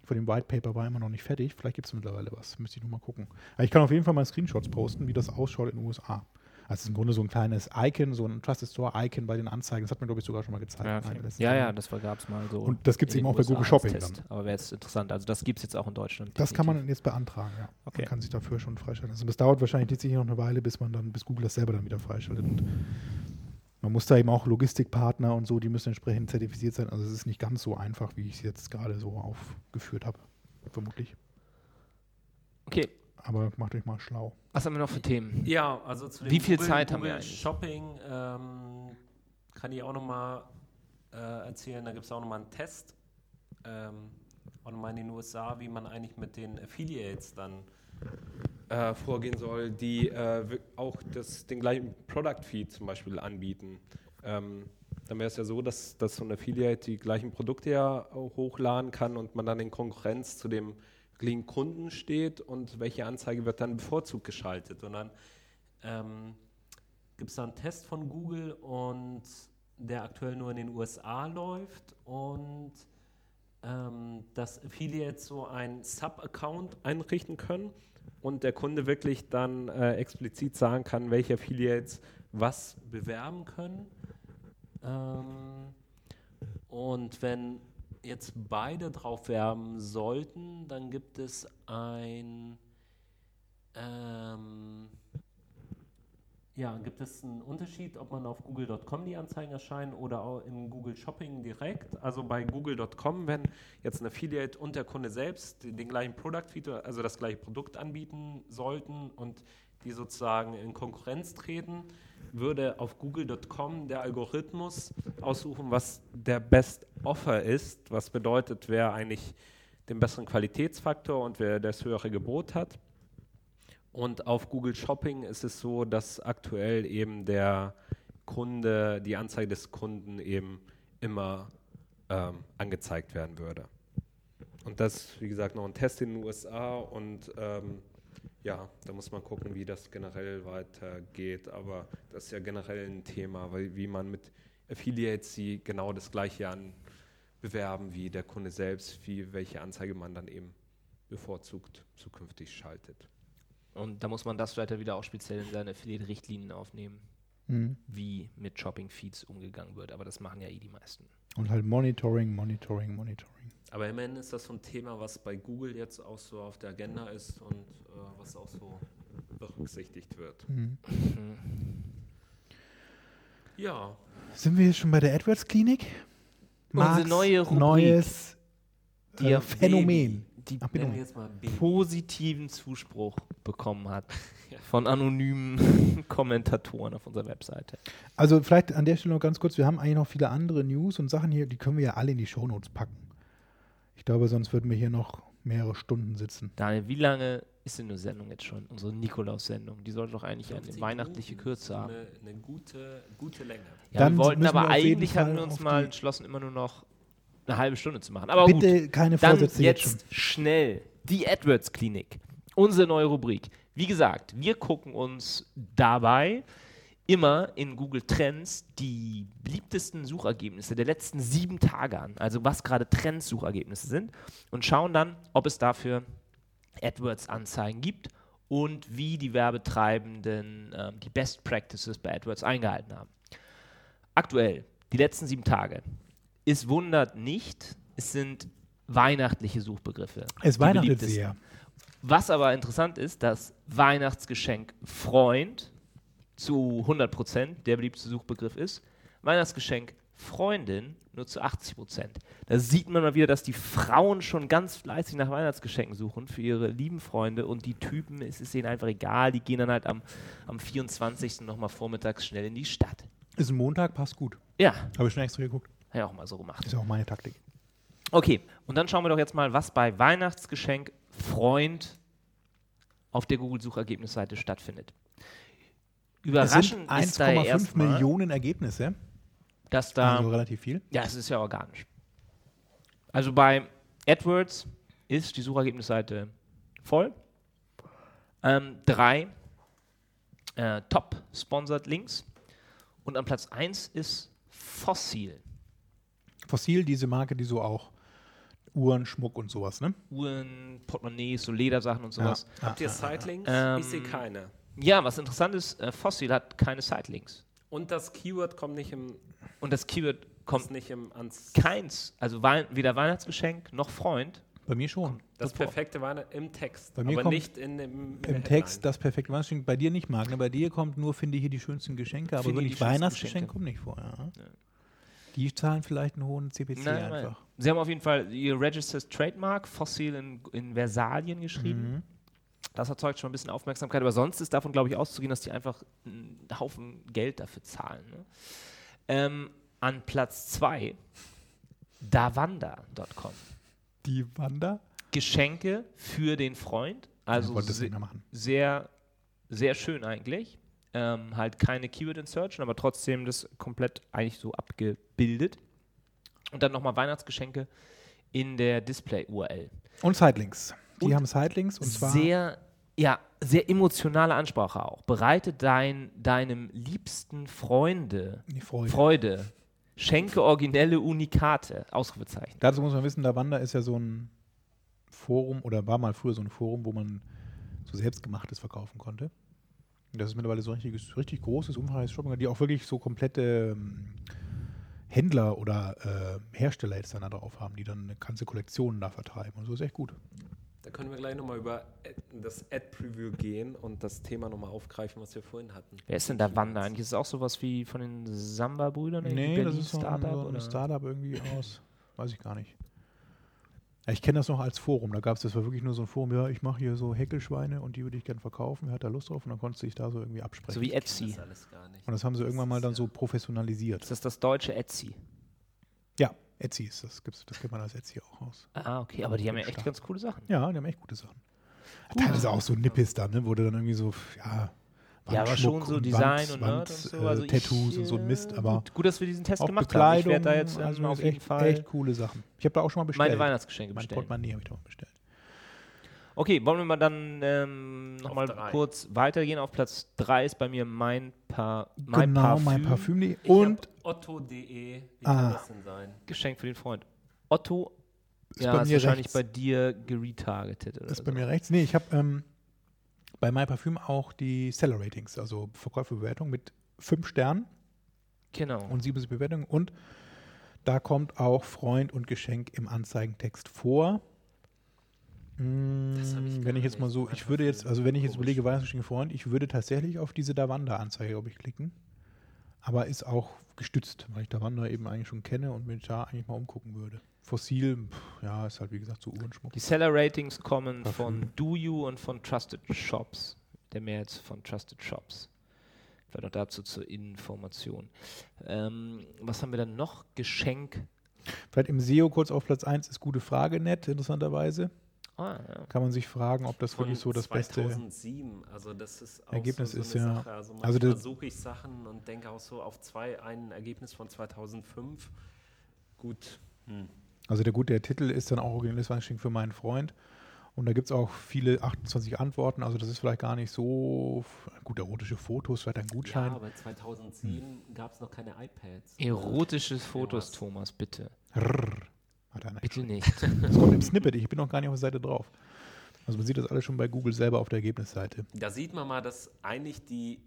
von dem White Paper war immer noch nicht fertig. Vielleicht gibt es mittlerweile was. Müsste ich nur mal gucken. Aber ich kann auf jeden Fall mal Screenshots posten, wie das ausschaut in den USA. Also es ist im Grunde so ein kleines Icon, so ein Trusted Store Icon bei den Anzeigen. Das hat mir, glaube ich, sogar schon mal gezeigt. Ja, ja, ja, das gab es mal so. Und das gibt's in eben auch bei Google Shopping Test. Aber wäre jetzt interessant. Also das gibt es jetzt auch in Deutschland. Das kann man definitiv. jetzt beantragen, ja. Okay. Man kann sich dafür schon freischalten. Also das dauert wahrscheinlich jetzt sicher noch eine Weile, bis man dann, bis Google das selber dann wieder freischaltet. Und man muss da eben auch Logistikpartner und so, die müssen entsprechend zertifiziert sein. Also es ist nicht ganz so einfach, wie ich es jetzt gerade so aufgeführt habe. Vermutlich. Okay, Aber macht euch mal schlau. was haben wir noch für Themen? Ja, also zu dem Wie viel Google, Zeit haben Google wir eigentlich? Shopping ähm, kann ich auch nochmal äh, erzählen. Da gibt es auch nochmal einen Test, ähm, auch nochmal in den USA, wie man eigentlich mit den Affiliates dann äh, vorgehen soll, die äh, auch das, den gleichen Product Feed zum Beispiel anbieten. Ähm, dann wäre es ja so, dass, dass so ein Affiliate die gleichen Produkte ja hochladen kann und man dann in Konkurrenz zu dem wirklichen Kunden steht und welche Anzeige wird dann bevorzugt geschaltet. Und dann ähm, gibt es da einen Test von Google und der aktuell nur in den USA läuft und ähm, dass Affiliates so ein Sub-Account einrichten können und der Kunde wirklich dann äh, explizit sagen kann, welche Affiliates was bewerben können. Ähm, und wenn jetzt beide drauf werben sollten, dann gibt es ein ähm, ja, gibt es einen Unterschied, ob man auf google.com die Anzeigen erscheinen oder auch im Google Shopping direkt? Also bei google.com, wenn jetzt ein Affiliate und der Kunde selbst den gleichen Product Feed, also das gleiche Produkt anbieten sollten und die sozusagen in Konkurrenz treten, würde auf google.com der Algorithmus aussuchen, was der Best Offer ist, was bedeutet, wer eigentlich den besseren Qualitätsfaktor und wer das höhere Gebot hat. Und auf Google Shopping ist es so, dass aktuell eben der Kunde, die Anzeige des Kunden eben immer ähm, angezeigt werden würde. Und das, wie gesagt, noch ein Test in den USA und ähm, ja, da muss man gucken, wie das generell weitergeht. Aber das ist ja generell ein Thema, weil wie man mit Affiliates, die genau das gleiche anbewerben wie der Kunde selbst, wie welche Anzeige man dann eben bevorzugt zukünftig schaltet. Und da muss man das vielleicht wieder auch speziell in seine Affiliate-Richtlinien aufnehmen, Mhm. wie mit Shopping-Feeds umgegangen wird. Aber das machen ja eh die meisten. Und halt Monitoring, Monitoring, Monitoring. Aber immerhin ist das so ein Thema, was bei Google jetzt auch so auf der Agenda ist und äh, was auch so berücksichtigt wird. Mhm. Ja, Sind wir jetzt schon bei der AdWords-Klinik? Unsere neue Rubrik. neues Die äh, Phänomen. Die Ach, wir Phänomen. jetzt mal B. positiven Zuspruch bekommen hat von anonymen Kommentatoren auf unserer Webseite. Also vielleicht an der Stelle noch ganz kurz, wir haben eigentlich noch viele andere News und Sachen hier, die können wir ja alle in die Shownotes packen. Ich glaube, sonst würden wir hier noch mehrere Stunden sitzen. Daniel, wie lange ist denn eine Sendung jetzt schon? Unsere Nikolaus-Sendung. Die sollte doch eigentlich eine 50 weihnachtliche Minuten, Kürze haben. Eine, eine gute, gute Länge. Ja, Dann wir wollten wir aber jeden eigentlich hatten wir uns mal entschlossen, immer nur noch eine halbe Stunde zu machen. Aber Bitte gut, keine dann Vorsätze jetzt jetzt schnell die AdWords-Klinik, unsere neue Rubrik. Wie gesagt, wir gucken uns dabei immer in Google Trends die beliebtesten Suchergebnisse der letzten sieben Tage an, also was gerade Trends-Suchergebnisse sind, und schauen dann, ob es dafür AdWords-Anzeigen gibt und wie die Werbetreibenden ähm, die Best Practices bei AdWords eingehalten haben. Aktuell, die letzten sieben Tage. Es wundert nicht, es sind weihnachtliche Suchbegriffe. Es weihnachtet sehr. Was aber interessant ist, dass Weihnachtsgeschenk Freund zu 100% der beliebteste Suchbegriff ist, Weihnachtsgeschenk Freundin nur zu 80%. Da sieht man mal wieder, dass die Frauen schon ganz fleißig nach Weihnachtsgeschenken suchen für ihre lieben Freunde und die Typen, es ist ihnen einfach egal, die gehen dann halt am, am 24. nochmal vormittags schnell in die Stadt. Ist ein Montag, passt gut. Ja, Habe ich schon extra geguckt. habe ich auch mal so gemacht. Ist ja auch meine Taktik. Okay, und dann schauen wir doch jetzt mal, was bei Weihnachtsgeschenk Freund auf der Google-Suchergebnisseite stattfindet. Es Überraschend sind ist da ja 1,5 erstmal, Millionen Ergebnisse. dass da, Also relativ viel. ja, es ist ja organisch. Also bei AdWords ist die Suchergebnisseite voll. Ähm, drei äh, Top-Sponsored Links und an Platz 1 ist Fossil. Fossil, diese Marke, die so auch Uhren, Schmuck und sowas, ne? Uhren, Portemonnaies, so Ledersachen und sowas. Ja. Habt ihr Sightlinks? Ähm, ich sehe keine. Ja, was interessant ist, äh, Fossil hat keine Sightlinks. Und das Keyword kommt nicht im, Und das Keyword kommt nicht im ans. keins, also weder Weihnachtsgeschenk noch Freund. Bei mir schon. Das Super. perfekte war im Text, Bei mir aber kommt nicht in dem Im Headline. Text das perfekte Weihnachtsgeschenk. Bei dir nicht, Marc. Ne? Bei dir kommt nur, finde hier die schönsten Geschenke, aber wirklich Weihnachtsgeschenk kommt nicht vor. Ja. Die zahlen vielleicht einen hohen CPC Nein, nein. Sie haben auf jeden Fall ihr Registered Trademark Fossil in, in Versalien geschrieben. Mhm. Das erzeugt schon ein bisschen Aufmerksamkeit, aber sonst ist davon, glaube ich, auszugehen, dass die einfach einen Haufen Geld dafür zahlen. Ne? Ähm, an Platz 2 davanda.com. Die Wander? Geschenke für den Freund. Also wollte das se- sehr, sehr schön eigentlich. Ähm, halt keine Keyword-Insertion, aber trotzdem das komplett eigentlich so abgebildet. Und dann nochmal Weihnachtsgeschenke in der Display-URL. Und Sidelinks. Die Und haben Sidelinks und zwar Sehr, ja, sehr emotionale Ansprache auch. Bereite dein, deinem liebsten Freunde Freude. Freude. Schenke originelle Unikate. Ausrufezeichen. Dazu muss man wissen, Davanda ist ja so ein Forum oder war mal früher so ein Forum, wo man so selbstgemachtes verkaufen konnte. Und das ist mittlerweile so ein richtig großes, umfangreiches Shopping, die auch wirklich so komplette ähm, Händler oder äh, Hersteller jetzt dann da drauf haben, die dann eine ganze Kollektion da vertreiben. Und so ist echt gut. Da können wir gleich nochmal über Ad- das Ad-Preview gehen und das Thema nochmal aufgreifen, was wir vorhin hatten. Wer ist denn da Wanda eigentlich? Ist es auch sowas wie von den Samba-Brüdern? Nee, das Berlin ist so ein, Startup, so ein oder? Startup irgendwie aus, weiß ich gar nicht. Ja, ich kenne das noch als Forum. Da gab es, das war wirklich nur so ein Forum, ja, ich mache hier so Häckelschweine und die würde ich gerne verkaufen. Wer hat da Lust drauf? Und dann konntest du dich da so irgendwie absprechen. So wie Etsy. Das alles gar nicht. und das haben sie irgendwann mal dann so professionalisiert. Ist das das deutsche Etsy? Ja, Etsy ist das. Gibt's, das kennt man als Etsy auch aus. Ah, okay, aber die haben ja echt ganz coole Sachen. Ja, die haben echt gute Sachen. Teilweise auch so Nippes da, ne? Wurde dann irgendwie so, ja. Ja, aber schon so und Design Wand- und so. Also äh, ich, Tattoos und so ein Mist, aber Gut, gut, dass wir diesen Test gemacht haben. Ich Bekleidung. werde da jetzt ähm, also auf jeden echt, Fall echt coole Sachen. Ich habe da auch schon mal bestellt. meine Weihnachtsgeschenke Mein bestellen. Portemonnaie habe ich da auch bestellt. Okay, wollen wir mal dann ähm, nochmal kurz weitergehen. Auf Platz 3 ist bei mir mein, pa mein genau, Parfüm. mein Parfüm.de. Ich Und Otto.de, wie Ah. kann das denn sein? Geschenk für den Freund. Otto ist ja, bei ist mir wahrscheinlich rechts. bei dir geretargetet. Oder ist bei so. mir rechts. Nee, ich habe ähm, bei MyParfüm auch die Seller Ratings, also Verkäuferbewertung mit fünf Sternen Genau. und sieben Bewertungen. Und da kommt auch Freund und Geschenk im Anzeigentext vor. Mm, hab ich wenn gar ich jetzt mal so, ich würde jetzt, also wenn ich jetzt überlege, Weihnachtsgeschenk Freund, ich würde tatsächlich auf diese Davanda-Anzeige, glaube ich, klicken. Aber ist auch gestützt, weil ich Davanda eben eigentlich schon kenne und mich da eigentlich mal umgucken würde. Fossil, ja, ist halt wie gesagt so Uhrenschmuck. Die Seller-Ratings kommen Parfüm. von Do You und von Trusted Shops. Der Mehrheit von Trusted Shops. Vielleicht noch dazu zur Information. Ähm, was haben wir dann noch? Geschenk. Vielleicht im SEO kurz auf Platz 1 ist gute Frage nett, interessanterweise. Ah, ja. Kann man sich fragen, ob das wirklich so das beste 2007, also das ist auch Ergebnis so, so ist, eine ja- Sache. Also also manchmal der- suche ich Sachen und denke auch so auf zwei, ein Ergebnis von 2005. Gut, hm. Also der gut, der Titel ist dann auch originelles Weihnachtsgeschenk für meinen Freund. Und da gibt es auch viele 28 Antworten. Also das ist vielleicht gar nicht so gut, erotische Fotos, vielleicht ein Ja, Gutschein. aber 2010 gab es noch keine iPads. Erotische Fotos, was. Thomas, bitte. Rrr, er. Bitte nicht. Das kommt im Snippet. Ich bin noch gar nicht auf der Seite drauf. Also man sieht das alles schon bei Google selber auf der Ergebnisseite. Da sieht man mal, dass eigentlich die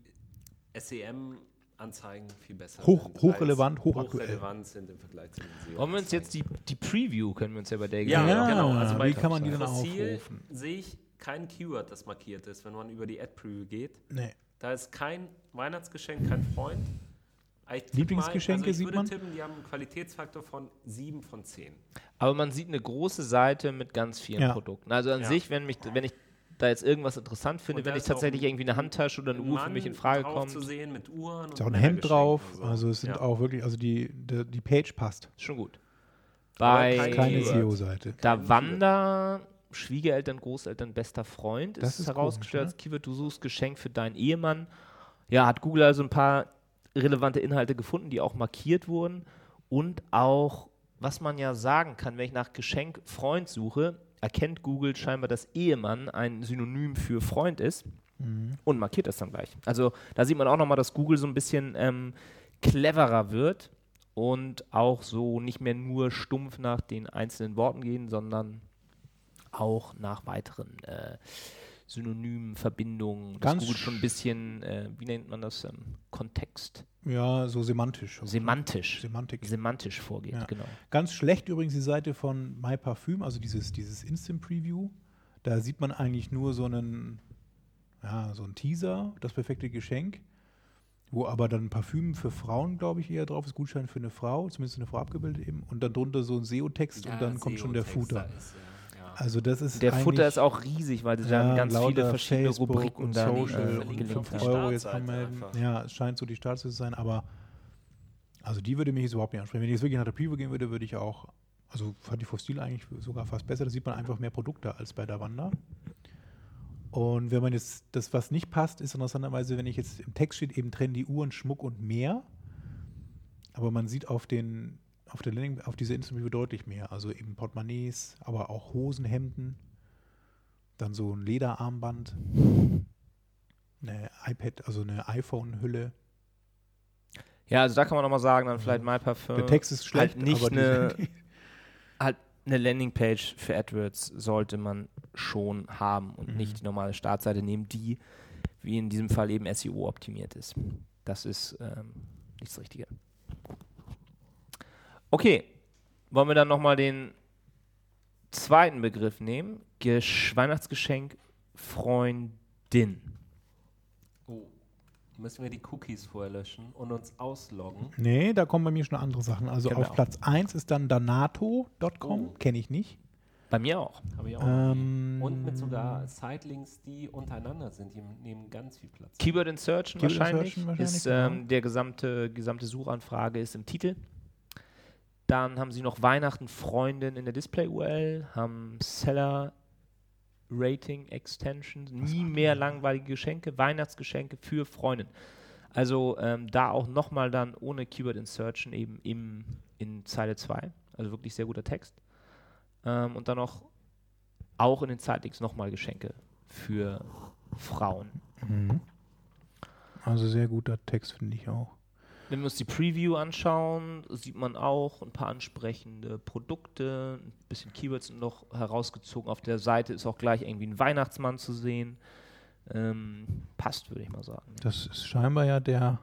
SEM-Anzeigen viel besser Hoch- sind. hochrelevant, hochaktuell. hochrelevant sind im Vergleich zu den SEO. Wollen wir uns jetzt die, die Preview, können wir uns ja bei der Ja, Ja, genau. Also bei wie kann man die dann aufrufen? sehe ich kein Keyword, das markiert ist, wenn man über die Ad-Preview geht. Nee. Da ist kein Weihnachtsgeschenk, kein Freund. Ich Lieblingsgeschenke mal, also ich sieht würde man? tippen, die haben einen Qualitätsfaktor von 7 von 10. Aber man sieht eine große Seite mit ganz vielen Ja. Produkten. Also an Ja. sich, wenn, mich, wenn ich da jetzt irgendwas interessant finde, wenn ich tatsächlich irgendwie eine Handtasche oder eine Uhr für mich in Frage kommt, zu sehen mit Uhren Ist auch ein Hemd drauf. so. Also es sind Ja. auch wirklich, also die, die, die Page passt. schon gut. Bei kein Keine. SEO-Seite. Da Wander, Schwiegereltern, Großeltern, bester Freund Das ist, ist herausgestellt komisch, als Keyword. Du suchst Geschenk für deinen Ehemann. Ja, hat Google also ein paar relevante Inhalte gefunden, die auch markiert wurden. Und auch, was man ja sagen kann, wenn ich nach Geschenk Freund suche, erkennt Google scheinbar, dass Ehemann ein Synonym für Freund ist und markiert das dann gleich. Also da sieht man auch nochmal, dass Google so ein bisschen ähm, cleverer wird und auch so nicht mehr nur stumpf nach den einzelnen Worten gehen, sondern auch nach weiteren äh, Synonymen, Verbindungen. Dass Ganz Google schon ein bisschen, äh, wie nennt man das, ähm, Kontext, Ja, so semantisch. semantisch, Semantik. semantisch vorgeht, Ja. genau. Ganz schlecht übrigens die Seite von My Parfüm, also dieses, dieses Instant Preview. Da sieht man eigentlich nur so einen, ja, so einen Teaser, das perfekte Geschenk, wo aber dann Parfüm für Frauen, glaube ich, eher drauf ist, Gutschein für eine Frau, zumindest eine Frau abgebildet eben, und dann drunter so ein SEO-Text und dann kommt schon der SEO-Text, Footer. da ist, ja, ja. Also das ist Der eigentlich- ist auch riesig, weil sie Ja, dann ganz viele verschiedene Facebook Rubriken und Social äh, und die haben. Euro jetzt anmelden. Ja, es scheint so die Startseite zu sein, aber also die würde mich jetzt überhaupt nicht ansprechen. Wenn ich jetzt wirklich nach der Preview gehen würde, würde ich auch, also fand die Fossil eigentlich sogar fast besser. Da sieht man einfach mehr Produkte als bei der Wanda. Und wenn man jetzt, das was nicht passt, ist interessanterweise, wenn ich jetzt im Text steht, eben trennen die Uhren, Schmuck und mehr. Aber man sieht auf den, auf der Landing, auf dieser Instant Review deutlich mehr. Also eben Portemonnaies, aber auch Hosen, Hemden, dann so ein Lederarmband, eine iPad, also eine iPhone-Hülle. Ja, also da kann man nochmal sagen, dann vielleicht My Parfum. Der Text ist schlecht, halt nicht eine, halt eine Landingpage für AdWords sollte man schon haben und Mhm. nicht die normale Startseite nehmen, die wie in diesem Fall eben SEO optimiert ist. Das ist ähm, nicht das Richtige. Okay, wollen wir dann nochmal den zweiten Begriff nehmen? Gesch Weihnachtsgeschenk Freundin. Oh. Müssen wir die Cookies vorher löschen und uns ausloggen? Nee, da kommen bei mir schon andere Sachen. Also Genau. auf Platz 1 ist dann danato.com, Oh. kenne ich nicht. Bei mir auch. Habe ich auch. Ähm, und mit sogar Sitelinks, die untereinander sind. Die nehmen ganz viel Platz. Keyword Insertion Keyword wahrscheinlich, Insertion wahrscheinlich, ist genau. ähm, der gesamte, gesamte Suchanfrage ist im Titel. Dann haben sie noch Weihnachten Freundin in der Display-URL, haben Seller Rating Extensions, nie mehr langweilige Geschenke, Weihnachtsgeschenke für Freundin. Also ähm, da auch nochmal dann ohne Keyword Insertion eben im, in Zeile 2. Also wirklich sehr guter Text. Ähm, und dann noch auch in den Zeitlinks nochmal Geschenke für Frauen. Mhm. Also sehr guter Text, finde ich auch. Wenn wir uns die Preview anschauen, sieht man auch ein paar ansprechende Produkte, ein bisschen Keywords sind noch herausgezogen. Auf der Seite ist auch gleich irgendwie ein Weihnachtsmann zu sehen. Ähm, passt, würde ich mal sagen. Das ist scheinbar ja der.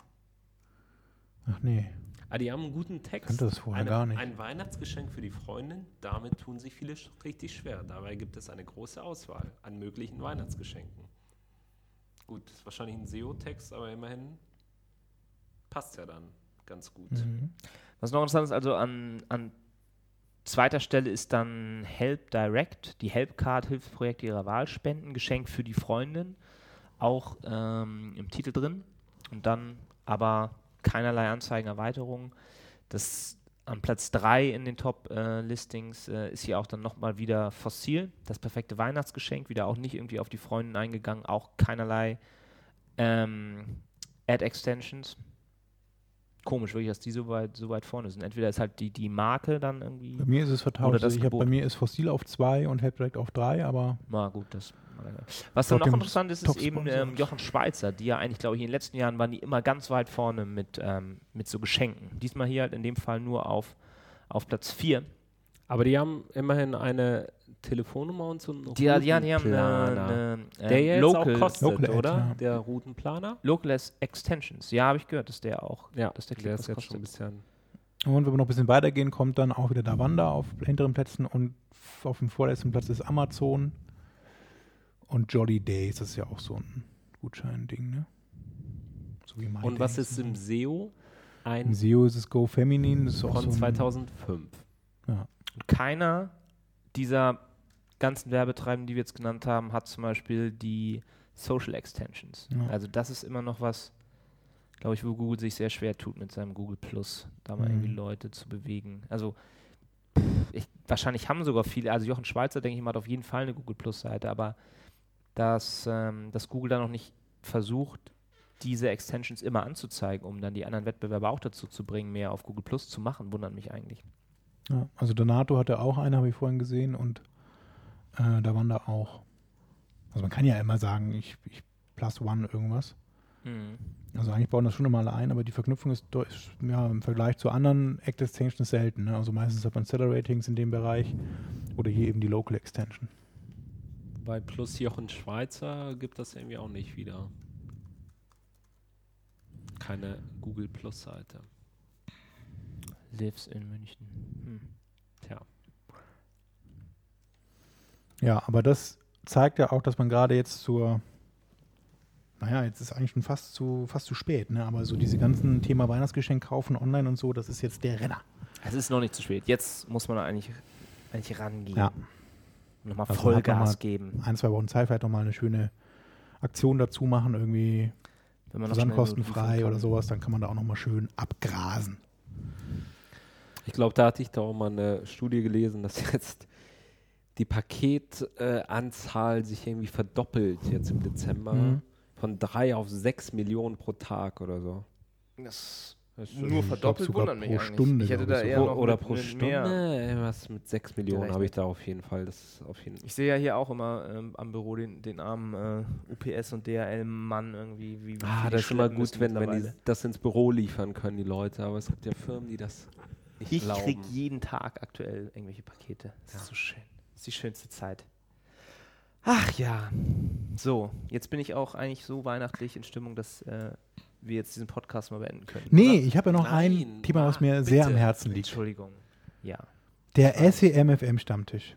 Ach nee. Ah, die haben einen guten Text. Kannte das vorher Eine, gar nicht. Ein Weihnachtsgeschenk für die Freundin. Damit tun sich viele richtig schwer. Dabei gibt es eine große Auswahl an möglichen Weihnachtsgeschenken. Gut, ist wahrscheinlich ein SEO-Text, aber immerhin passt ja dann ganz gut. Mhm. Was noch interessant ist, also an, an zweiter Stelle ist dann Help Direct, die Helpcard Hilfsprojekte ihrer Wahl spenden, Geschenk für die Freundin, auch ähm, im Titel drin. Und dann aber keinerlei Anzeigenerweiterung. Das an Platz 3 in den Top-Listings äh, ist hier auch dann nochmal wieder Fossil, das perfekte Weihnachtsgeschenk, wieder auch nicht irgendwie auf die Freundin eingegangen, auch keinerlei ähm, Ad-Extensions. Komisch, wirklich, dass die so weit, so weit vorne sind. Entweder ist halt die, die Marke dann irgendwie. Bei mir ist es vertauscht. Oder das Also ich hab, bei mir ist Fossil auf 2 und Help Direct auf 3, aber Na gut, das. Was dann noch interessant ist, ist eben ähm, Jochen Schweizer, die ja eigentlich, glaube ich, in den letzten Jahren waren die immer ganz weit vorne mit, ähm, mit so Geschenken. Diesmal hier halt in dem Fall nur auf, auf Platz 4. Aber die haben immerhin eine Telefonnummer und so einen Die, ja, die haben Routenplaner. eine, eine Der ähm, jetzt Local, auch kostet, Local Ad, oder? ja. Der Routenplaner? Local Extensions. Ja, habe ich gehört, dass der auch. Ja, dass der, der ist was jetzt schon ein kostet. bisschen. Und wenn wir noch ein bisschen weitergehen, kommt dann auch wieder Davanda auf hinteren Plätzen und auf dem vorletzten Platz ist Amazon und Jolly Days, das ist ja auch so ein Gutschein-Ding, ne? So Und was Days ist und im so. SEO? Im Ein SEO ist es Go Feminin, das ist auch von so ein, 2005. Und keiner dieser ganzen Werbetreibenden, die wir jetzt genannt haben, hat zum Beispiel die Social Extensions. Ja. Also das ist immer noch was, glaube ich, wo Google sich sehr schwer tut mit seinem Google Plus, da mal Mhm. irgendwie Leute zu bewegen. Also ich, wahrscheinlich haben sogar viele, also Jochen Schweizer, denke ich mal, hat auf jeden Fall eine Google Plus-Seite, aber dass, ähm, dass Google da noch nicht versucht, diese Extensions immer anzuzeigen, um dann die anderen Wettbewerber auch dazu zu bringen, mehr auf Google Plus zu machen, wundert mich eigentlich. Ja, also Donato hatte auch eine, habe ich vorhin gesehen und äh, Davanda auch. Also man kann ja immer sagen, ich, ich plus one irgendwas. Also eigentlich bauen das schon immer alle ein, aber die Verknüpfung ist, ist ja, im Vergleich zu anderen Act Extensions selten. Ne? Also meistens hat man Seller Ratings in dem Bereich oder hier eben die Local Extension. Bei Plus Jochen Schweizer gibt das irgendwie auch nicht wieder. Keine Google Plus Seite. Lives in München. Hm. Tja. Ja, aber das zeigt ja auch, dass man gerade jetzt zur, naja, jetzt ist eigentlich schon fast zu, fast zu spät, ne? aber so diese ganzen Thema Weihnachtsgeschenk kaufen online und so, das ist jetzt der Renner. Es ist noch nicht zu spät. Jetzt muss man eigentlich, eigentlich rangehen. Ja. Und nochmal Also Vollgas noch mal geben. Ein, zwei Wochen Zeit, vielleicht nochmal eine schöne Aktion dazu machen, irgendwie Wenn man liefern oder sowas, dann kann man da auch nochmal schön abgrasen. Ich glaube, da hatte ich da auch mal eine Studie gelesen, dass jetzt die Paketanzahl äh, sich irgendwie verdoppelt jetzt im Dezember. Mhm. Von drei auf sechs Millionen pro Tag oder so. Das Das nur ich verdoppelt wundert mich pro eigentlich. Stunde, ich hätte da eher noch oder pro Stunde. Mehr. Was mit sechs Millionen habe ich da auf jeden Fall. Das ist auf jeden Ich sehe ja hier auch immer ähm, am Büro den, den armen äh, UPS und DHL-Mann irgendwie. Wie, wie Ah, das ist immer gut, wenn, wenn die das ins Büro liefern können, die Leute. Aber es gibt ja Firmen, die das Ich glauben. kriege jeden Tag aktuell irgendwelche Pakete. Das ist so schön. Das ist die schönste Zeit. Ach ja. So, jetzt bin ich auch eigentlich so weihnachtlich in Stimmung, dass äh, wir jetzt diesen Podcast mal beenden können. Nee, oder? ich habe ja noch Nein, ein Thema, was ah, mir sehr am. Herzen liegt. Entschuldigung. Ja. Der SEMFM-Stammtisch.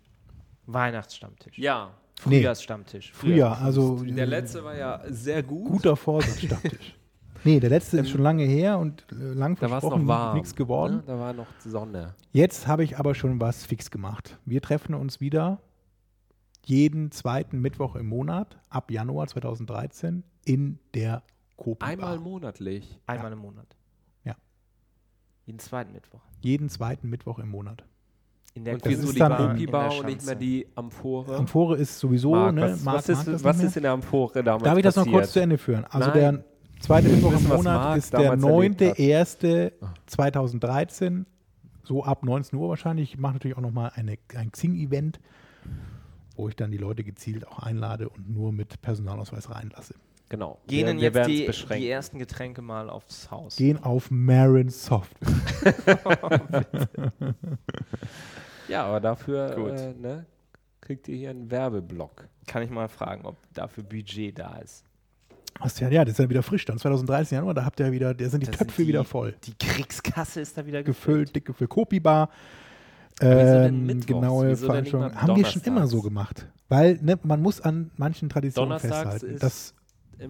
Weihnachtsstammtisch. Ja, Nee, Frühjahrsstammtisch. Frühjahr, also der letzte war ja sehr gut. guter Vorsatz-Stammtisch. nee, der letzte ist schon lange her und äh, lang da versprochen, nichts geworden. Ne? Da war noch Sonne. Jetzt habe ich aber schon was fix gemacht. Wir treffen uns wieder jeden zweiten Mittwoch im Monat ab Januar 2013 in der Kopi Einmal monatlich. Einmal im Monat. Ja. Jeden zweiten Mittwoch. Jeden zweiten Mittwoch im Monat. In der Und wieso ist die dann Kopi in der Bar und nicht mehr die Amphore? Amphore ist sowieso, Marc, ne? was, Marc was, ist, was ist in der Amphore damals Darf ich das noch kurz zu Ende führen? Also Nein. der zweite Mittwoch im Monat ist der damals erlebt hat. 9.1.2013, so ab 19 Uhr wahrscheinlich. Ich mache natürlich auch nochmal eine, ein Xing-Event, wo ich dann die Leute gezielt auch einlade und nur mit Personalausweis reinlasse. Genau. Gehen denn wir, jetzt die, die ersten Getränke mal aufs Haus? Gehen auf Marin Soft. Ja, aber dafür Gut. äh, ne, kriegt ihr hier einen Werbeblock. Kann ich mal fragen, ob dafür Budget da ist. Hast ja, ja, das ist ja wieder frisch dann. 2013 Januar, da habt ihr wieder, da sind die Da sind Töpfe die- wieder voll. Die Kriegskasse ist da wieder Gefüllt, dick gefüllt. Kopi-Bar. Ähm, genaue mal Haben wir schon immer so gemacht. Weil ne, man muss an manchen Traditionen Donnerstags festhalten. ist Dass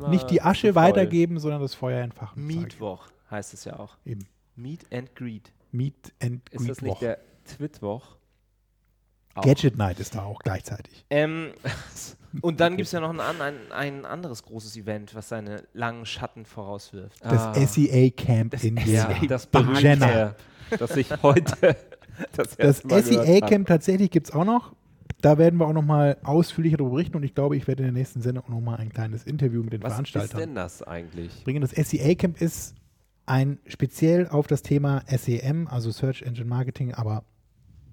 nicht die Asche weitergeben, sondern das Feuer entfachen. Mietwoch heißt es ja auch. Eben. Meet and Greet. Meet and Ist das Greet nicht der Twitwoch? Auch. Gadget Night ist da auch gleichzeitig. Ähm, und dann gibt es ja noch ein, ein, ein anderes großes Event, was seine langen Schatten vorauswirft. Das Ah. SEA Camp in Ja, Jena. das berühmte, das ich heute das, Das erste Mal gehört SEA hab. Camp tatsächlich gibt es auch noch. Da werden wir auch nochmal ausführlicher darüber berichten und ich glaube, ich werde in der nächsten Sendung auch nochmal ein kleines Interview mit den Was ist Veranstaltern denn das eigentlich? bringen. Das SEA Camp ist ein speziell auf das Thema SEM, also Search Engine Marketing, aber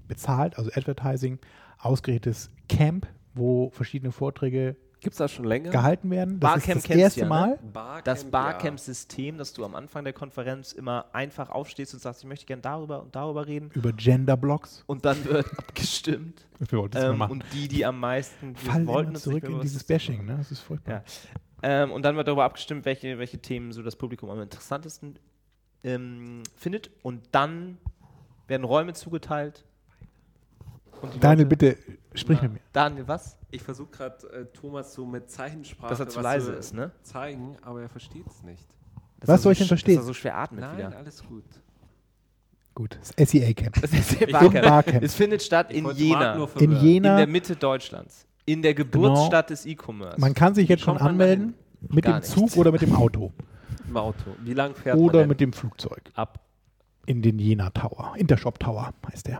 bezahlt, also Advertising, ausgerichtetes Camp, wo verschiedene Vorträge Gibt es das schon länger? gehalten werden. Das Barcamp ist das erste du ja, Mal. ne? Barcamp, Das ja. Barcamp-System, dass du am Anfang der Konferenz immer einfach aufstehst und sagst, ich möchte gerne darüber und darüber reden. über Gender-Blogs. Und dann wird abgestimmt. Wir wollten das mal Ähm, machen. und die, die am meisten wir Fallen wollten immer zurück in dieses Bashing, ne? Das ist furchtbar. Ja. Ähm, und dann wird darüber abgestimmt, welche, welche Themen so das Publikum am interessantesten ähm, findet. Und dann werden Räume zugeteilt. Daniel, Leute- bitte sprich mit mir. Daniel, was? Ich versuche gerade äh, Thomas so mit Zeichensprache Dass er zu was leise ist, ne? zeigen, aber er versteht es nicht. Dass Was soll ich denn verstehen? Dass er so schwer atmet Nein, wieder. alles gut. Gut, das SEA-Camp. Das ist der Im Barcamp. Barcamp. Es findet statt in Jena. In verwirren. In Jena. der Mitte Deutschlands. In der Geburtsstadt des E-Commerce. Man kann sich jetzt schon kommt man anmelden mit Gar dem Zug nicht. oder mit dem Auto Im Auto. Wie lang fährt man oder denn? mit dem Flugzeug ab? in den Jena Tower. Intershop Tower heißt der.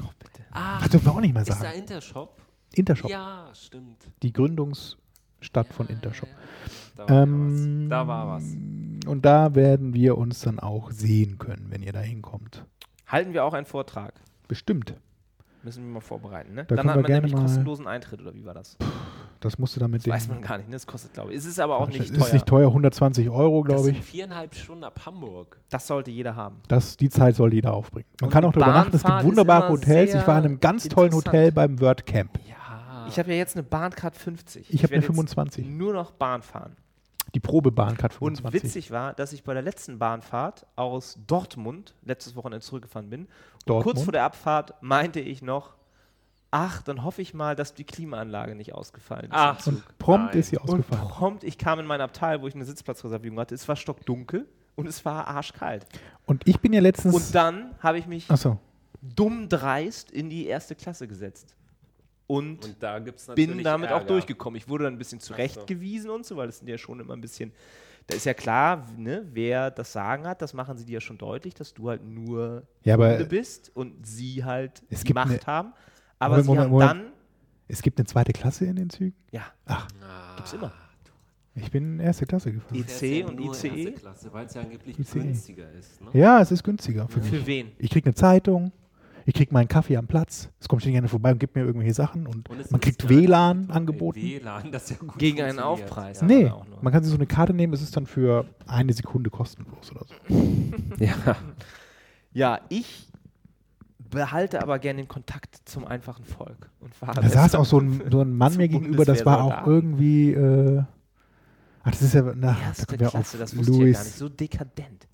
Oh, bitte. Ah, Das dürfen wir auch nicht mehr ist da sagen. Intershop? Intershop, Ja, stimmt. die Gründungsstadt von Intershop. Da war Ähm, was. Da war was. Und da werden wir uns dann auch sehen können, wenn ihr da hinkommt. Halten wir auch einen Vortrag. Bestimmt. Müssen wir mal vorbereiten, ne? Da dann können hat wir man gerne nämlich kostenlosen Eintritt, oder wie war das? Das musst du dann mit Das dem. weiß man gar nicht, ne? Das kostet, glaube ich. Es ist aber auch Das nicht ist teuer. nicht teuer, 120 Euro, glaube ich. viereinhalb Stunden ab Hamburg. Das sollte jeder haben. Das, die Zeit soll jeder aufbringen. Man Und kann auch darüber nachdenken. Es gibt ist wunderbare Hotels. Ich war in einem ganz tollen. Hotel beim Wordcamp. Ja. Ich habe ja jetzt eine Bahncard 50. Ich habe eine werde jetzt 25. Nur noch Bahn fahren. Die Probebahncard Und 25. witzig war, dass ich bei der letzten Bahnfahrt aus Dortmund letztes Wochenende zurückgefahren bin. Und Dortmund? kurz vor der Abfahrt meinte ich noch, ach, dann hoffe ich mal, dass die Klimaanlage nicht ausgefallen ist. Ach. Und prompt Nein. ist sie Und ausgefallen. prompt, ich kam in mein Abteil, wo ich eine Sitzplatzreservierung hatte. Es war stockdunkel und es war arschkalt. Und ich bin ja letztens. Und dann habe ich mich Achso. dumm dreist in die erste Klasse gesetzt. Und, Und da bin damit auch durchgekommen. Ich wurde dann ein bisschen zurechtgewiesen und so, weil das sind ja schon immer ein bisschen. Da ist ja klar, ne, wer das Sagen hat, das machen sie dir ja schon deutlich, dass du halt nur Ja, aber Kunde bist und sie halt es die gibt Macht eine- haben. Aber Moment, sie Moment, haben Moment. dann, es gibt eine zweite Klasse in den Zügen. ja, Ach, gibt's immer. ich bin erste Klasse gefahren. IC und ICE. weil es ja angeblich ICE. günstiger ist. Ne? Ja, es ist günstiger für mich. Für wen? Ich kriege eine Zeitung, ich kriege meinen Kaffee am Platz. Es kommt ständig einer vorbei und gibt mir irgendwelche Sachen und Und man ist kriegt WLAN angeboten. WLAN, das ja gut Gegen einen. Aufpreis. Ja. Nee, auch nur. man kann sich so eine Karte nehmen, es ist dann für eine Sekunde kostenlos oder so. Ja. Ja, ich behalte aber gerne den Kontakt zum einfachen Volk. Und fahre Da saß auch so ein, so ein Mann mir gegenüber, das war auch irgendwie. Äh, ach, das ist ja. Na, da Erste kommen wir Klasse, auf das wusste ich ja gar nicht. Louis. So dekadent.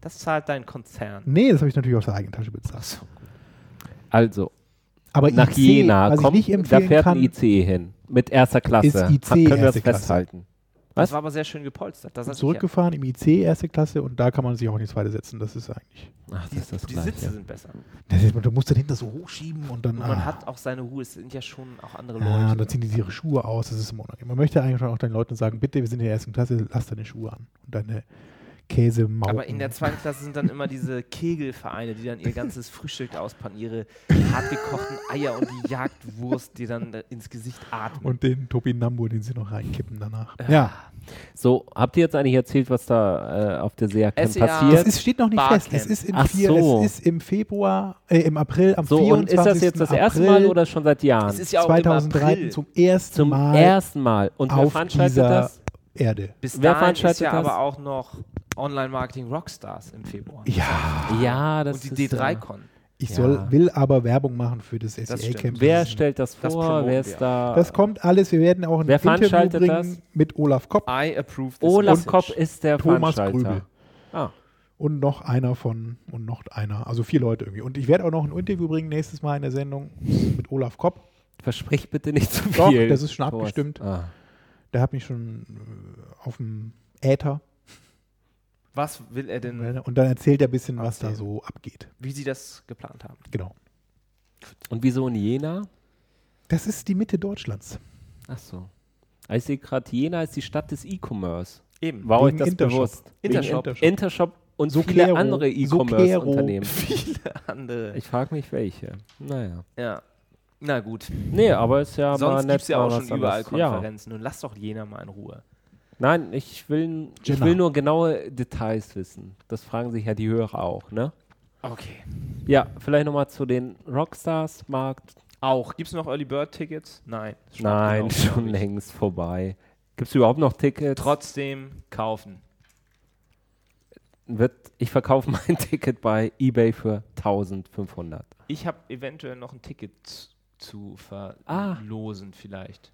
Das zahlt dein Konzern. Nee, das habe ich natürlich aus der eigenen Tasche bezahlt. Also, Aber nach IC, Jena was ich nicht da fährt kann, ein ICE hin. Mit erster Klasse. Ist IC Können wir das Klasse. festhalten? Das Was? war aber sehr schön gepolstert. Das zurückgefahren im IC erste Klasse und da kann man sich auch nicht zweite setzen. Das ist eigentlich. Ach, Ja, das ist das die, die. Sitze sind besser. Das ist, du musst dann hinter so hochschieben und dann. Und man ah, hat auch seine Ruhe. Es sind ja schon auch andere ja, Leute. dann ziehen die ihre Schuhe aus. Das ist immer unangenehm. Man möchte eigentlich schon auch den Leuten sagen: Bitte, wir sind in der ersten Klasse, lass deine Schuhe an. Und deine Käsemauern. aber in der zweiten Klasse sind dann immer diese Kegelvereine, die dann ihr ganzes Frühstück auspacken, ihre hartgekochten Eier und die Jagdwurst, die dann ins Gesicht atmen. Und den Topinambur, den sie noch reinkippen danach. Ja. So, habt ihr jetzt eigentlich erzählt, was da äh, auf der SEA-Camp SEA. passiert? Es steht noch nicht Barcamp. fest. Es ist, im Ach vier, so. es ist im Februar, äh, im April, am so, 24. und ist das jetzt das erste April Mal oder schon seit Jahren? es ist ja auch im 2003 April. zum ersten Zum Mal ersten Mal. Und wer auf veranstaltet das? Erde. Bis Wer dahin ist veranstaltet ja das? aber auch noch Online-Marketing Rockstars im Februar. Ja, Ja, das Und die ist, äh, D3-Con. ich Ja. soll, will aber Werbung machen für das. SEA-Camp. Wer stellt das Das vor? promoten wer ist da? Das kommt alles. Wir werden auch ein Wer Interview veranstaltet bringen das? mit Olaf Kopp, I approve this Olaf message. Kopp ist der Thomas. Grübel Ah, und noch einer von und noch einer. Also vier Leute irgendwie. Und ich werde auch noch ein Interview bringen nächstes Mal in der Sendung mit Olaf Kopp. versprich bitte nicht zu Doch, viel. das ist schon Thomas. abgestimmt. Ah. Der hat mich schon äh, auf dem Äther. Was will er denn, Und dann erzählt er ein bisschen, was da so abgeht. wie sie das geplant haben? Genau. Und wieso in Jena? Das ist die Mitte Deutschlands. Ach so. Ich sehe gerade, Jena ist die Stadt des E-Commerce. Eben. War euch Wegen das Intershop. bewusst? Intershop. Intershop. Intershop und So viele andere so E-Commerce-Unternehmen. Viele andere. ich frage mich, welche. Naja. Ja. Na gut. Nee, aber ist ja mal Sonst nett. gibt es ja mal auch schon überall anderes. Ja. Konferenzen. Und lass doch Jena mal in Ruhe. Nein, ich will, ich Jenna. will nur genaue Details wissen. Das fragen sich ja die Hörer auch, ne? Okay. Ja, vielleicht nochmal zu den Rockstars-Markt. Auch. Gibt es noch Early Bird Tickets? Nein. Schon Nein, schon längst vorbei. Gibt es überhaupt noch Tickets? Trotzdem kaufen. Wird, ich verkaufe mein Ticket bei eBay für 1500. Ich habe eventuell noch ein Ticket zu Ah. verlosen, vielleicht.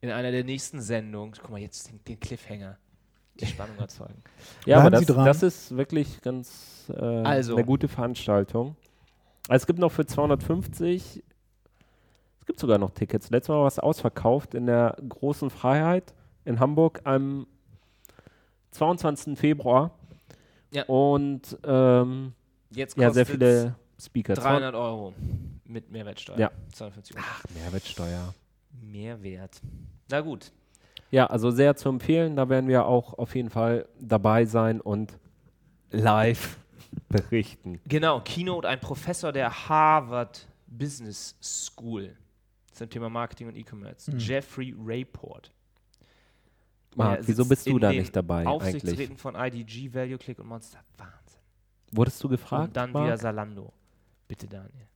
In einer der nächsten Sendungen. Guck mal, jetzt den, den Cliffhanger. Die Spannung erzeugen. Ja, aber Bleiben Sie das, das ist wirklich ganz äh, Also. eine gute Veranstaltung. Es gibt noch für 250, es gibt sogar noch Tickets. Letztes Mal war was ausverkauft in der Großen Freiheit in Hamburg am 22. Februar. Ja. Und ähm, Jetzt ja, sehr viele Speaker. 300 Euro mit Mehrwertsteuer. Ja. 250 Euro. Ach, Mehrwertsteuer. Mehrwert. Na gut. Ja, also sehr zu empfehlen. Da werden wir auch auf jeden Fall dabei sein und live berichten. Genau, Keynote, ein Professor der Harvard Business School zum Thema Marketing und E-Commerce. Jeffrey Rayport. Marc, wieso bist du da nicht dabei eigentlich? Aufsichtsräten von IDG, Value Click und Monster. Wahnsinn. Wurdest du gefragt? und dann Marc? wieder Salando. Bitte, Daniel.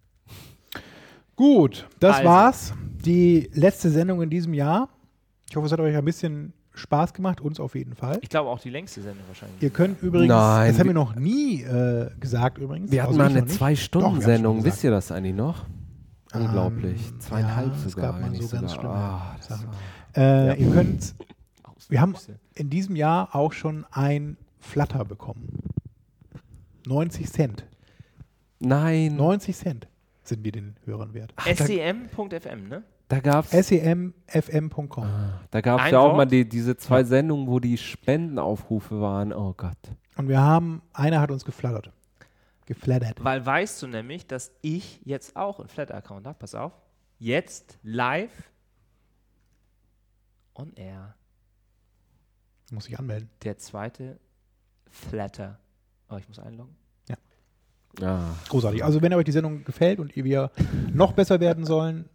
Gut, das Also. war's. Die letzte Sendung in diesem Jahr. Ich hoffe, es hat euch ein bisschen Spaß gemacht, uns auf jeden Fall. Ich glaube auch die längste Sendung wahrscheinlich. Ihr könnt übrigens, Nein, das haben wir noch nie äh, gesagt übrigens. Wir hatten also mal eine Zwei-Stunden-Sendung. Wisst ihr das eigentlich noch? Unglaublich. Ähm, Zweieinhalb ja, es sogar. gab mal wenn nicht so ganz sogar. Ah, das Sachen. war- Äh, Ja. Ihr könnt, wir haben in diesem Jahr auch schon ein Flatter bekommen. 90 Cent. Nein, 90 Cent sind wir den Hörern wert. SEM.fm, ne? da gab E es semfm.com. da gab's Ein ja auch Wort? mal die, diese zwei Sendungen, wo die Spendenaufrufe waren. Oh Gott. Und wir haben, einer hat uns geflattert. Geflattert. Weil weißt du nämlich, dass ich jetzt auch einen Flat-Account habe. Pass auf. Jetzt live on air. Muss ich anmelden. Der zweite Flatter. Oh, ich muss einloggen. Ah, Großartig. Also wenn euch die Sendung gefällt und ihr wir noch besser werden sollen,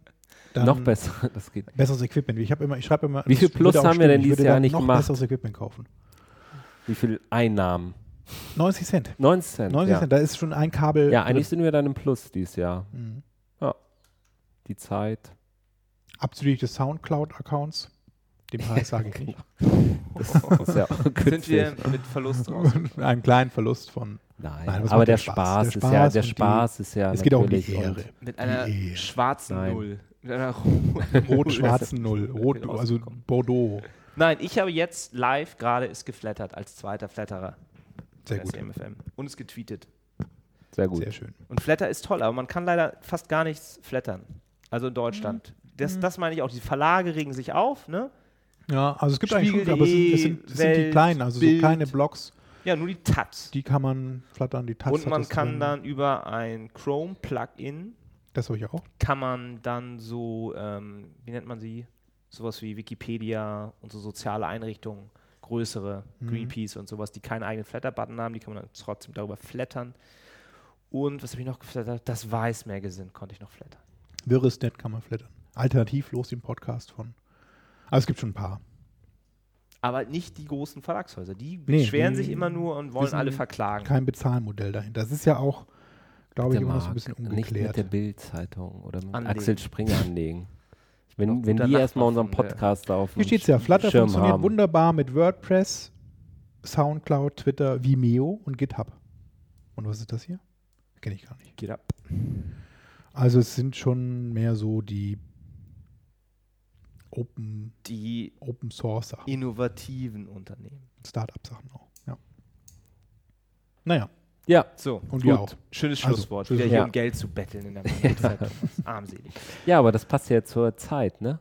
dann noch besser. Das geht. besseres Equipment. Ich habe immer, ich schreibe immer. Wie viel Plus haben wir denn dieses Jahr nicht noch gemacht? besseres Equipment kaufen. Wie viel Einnahmen? 90 Cent. 90 Cent. 90 ja. Cent. Da ist schon ein Kabel. ja, eigentlich drin. sind wir dann im Plus dieses Jahr. Mhm. Die Zeit. Abzüglich des Soundcloud-Accounts. Den Preis sage ich nicht. Das ist ja auch Sind wir mit Verlust raus? Einen kleinen Verlust von. Nein, Nein, aber der der Spaß, Spaß? ist ja, Spaß der und die- Spaß ist ja es geht auch um die natürlich Ehre. Mit einer Die Ehre. schwarzen Nein. Null. Mit einer ro- Rot-schwarzen Null. Rot, also. Bordeaux. Nein, ich habe jetzt live gerade ist geflattert als zweiter Flatterer. Sehr bei gut. SMFM. Und ist getweetet. Sehr gut. Sehr schön. Und Flatter ist toll, aber man kann leider fast gar nichts flattern. Also in Deutschland. Mhm. Das, das meine ich auch. Die Verlage regen sich auf, ne? Ja, also es gibt eigentlich schon, aber es sind, es sind, es sind die kleinen, also Bild. so kleine Blogs, Ja, nur die Taz. die kann man flattern, die Taz Und man kann drin. dann über ein Chrome-Plugin, Das habe ich auch. kann man dann so, ähm, wie nennt man sie? Sowas wie Wikipedia und so soziale Einrichtungen, größere, Mhm. Greenpeace und sowas, die keinen eigenen Flatter-Button haben, die kann man dann trotzdem darüber flattern. Und was habe ich noch geflattert? Das Weiß Magazine konnte ich noch flattern. Wirres.net kann man flattern. Alternativlos den Podcast von. Also es gibt schon ein paar. Aber nicht die großen Verlagshäuser. Die Nee, beschweren die sich immer nur und wollen alle verklagen. Kein Bezahlmodell dahinter. Das ist ja auch, glaube ich, immer noch so ein bisschen Nicht mit der ungeklärt. Bild-Zeitung oder mit Anlegen. Axel Springer anlegen. Wenn, wenn die erstmal unseren Podcast auf Hier steht es ja, Flutter Schirm funktioniert haben. wunderbar mit WordPress, Soundcloud, Twitter, Vimeo und GitHub. Und was ist das hier? Kenne ich gar nicht. Ab. Also es sind schon mehr so die Open, Die Open Source Sachen, innovativen Unternehmen. Startup Sachen auch. Ja. Naja, Ja, So, und Gut. wir auch. schönes Also, Schlusswort. Schlusswort. Wieder hier Ja. um Geld zu betteln in der Monatszeitung. Armselig. ja, aber das passt ja zur Zeit, ne?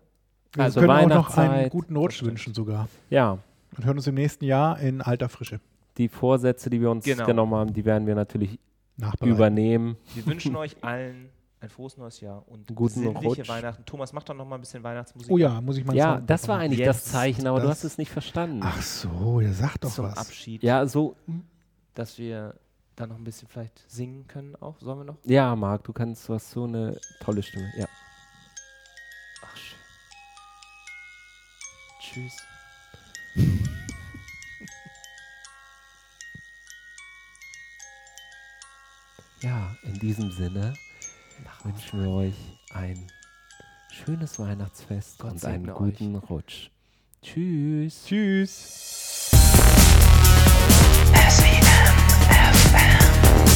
Wir Also können auch noch einen Weihnachtszeit. guten Rutsch wünschen sogar. Ja, Und hören uns im nächsten Jahr in alter Frische die Vorsätze, die wir uns Genau. genommen haben, die werden wir natürlich übernehmen. Wir wünschen euch allen ein frohes neues Jahr und Guten sinnliche Rutsch. Weihnachten. Thomas, mach doch noch mal ein bisschen Weihnachtsmusik. Oh ja, muss ich mal Ja, Song das war eigentlich das Zeichen, aber das du hast es nicht verstanden. Ach so, ihr sagt doch Zum was. Abschied. Ja, so. Hm? Dass wir da noch ein bisschen vielleicht singen können auch. Sollen wir noch? Ja, Marc, du kannst, du hast so eine tolle Stimme. Ja. Ach, schön. Tschüss. ja, in diesem Sinne wünschen wir euch ein schönes Weihnachtsfest Gott und einen guten Rutsch. Tschüss. Tschüss. SEM FM.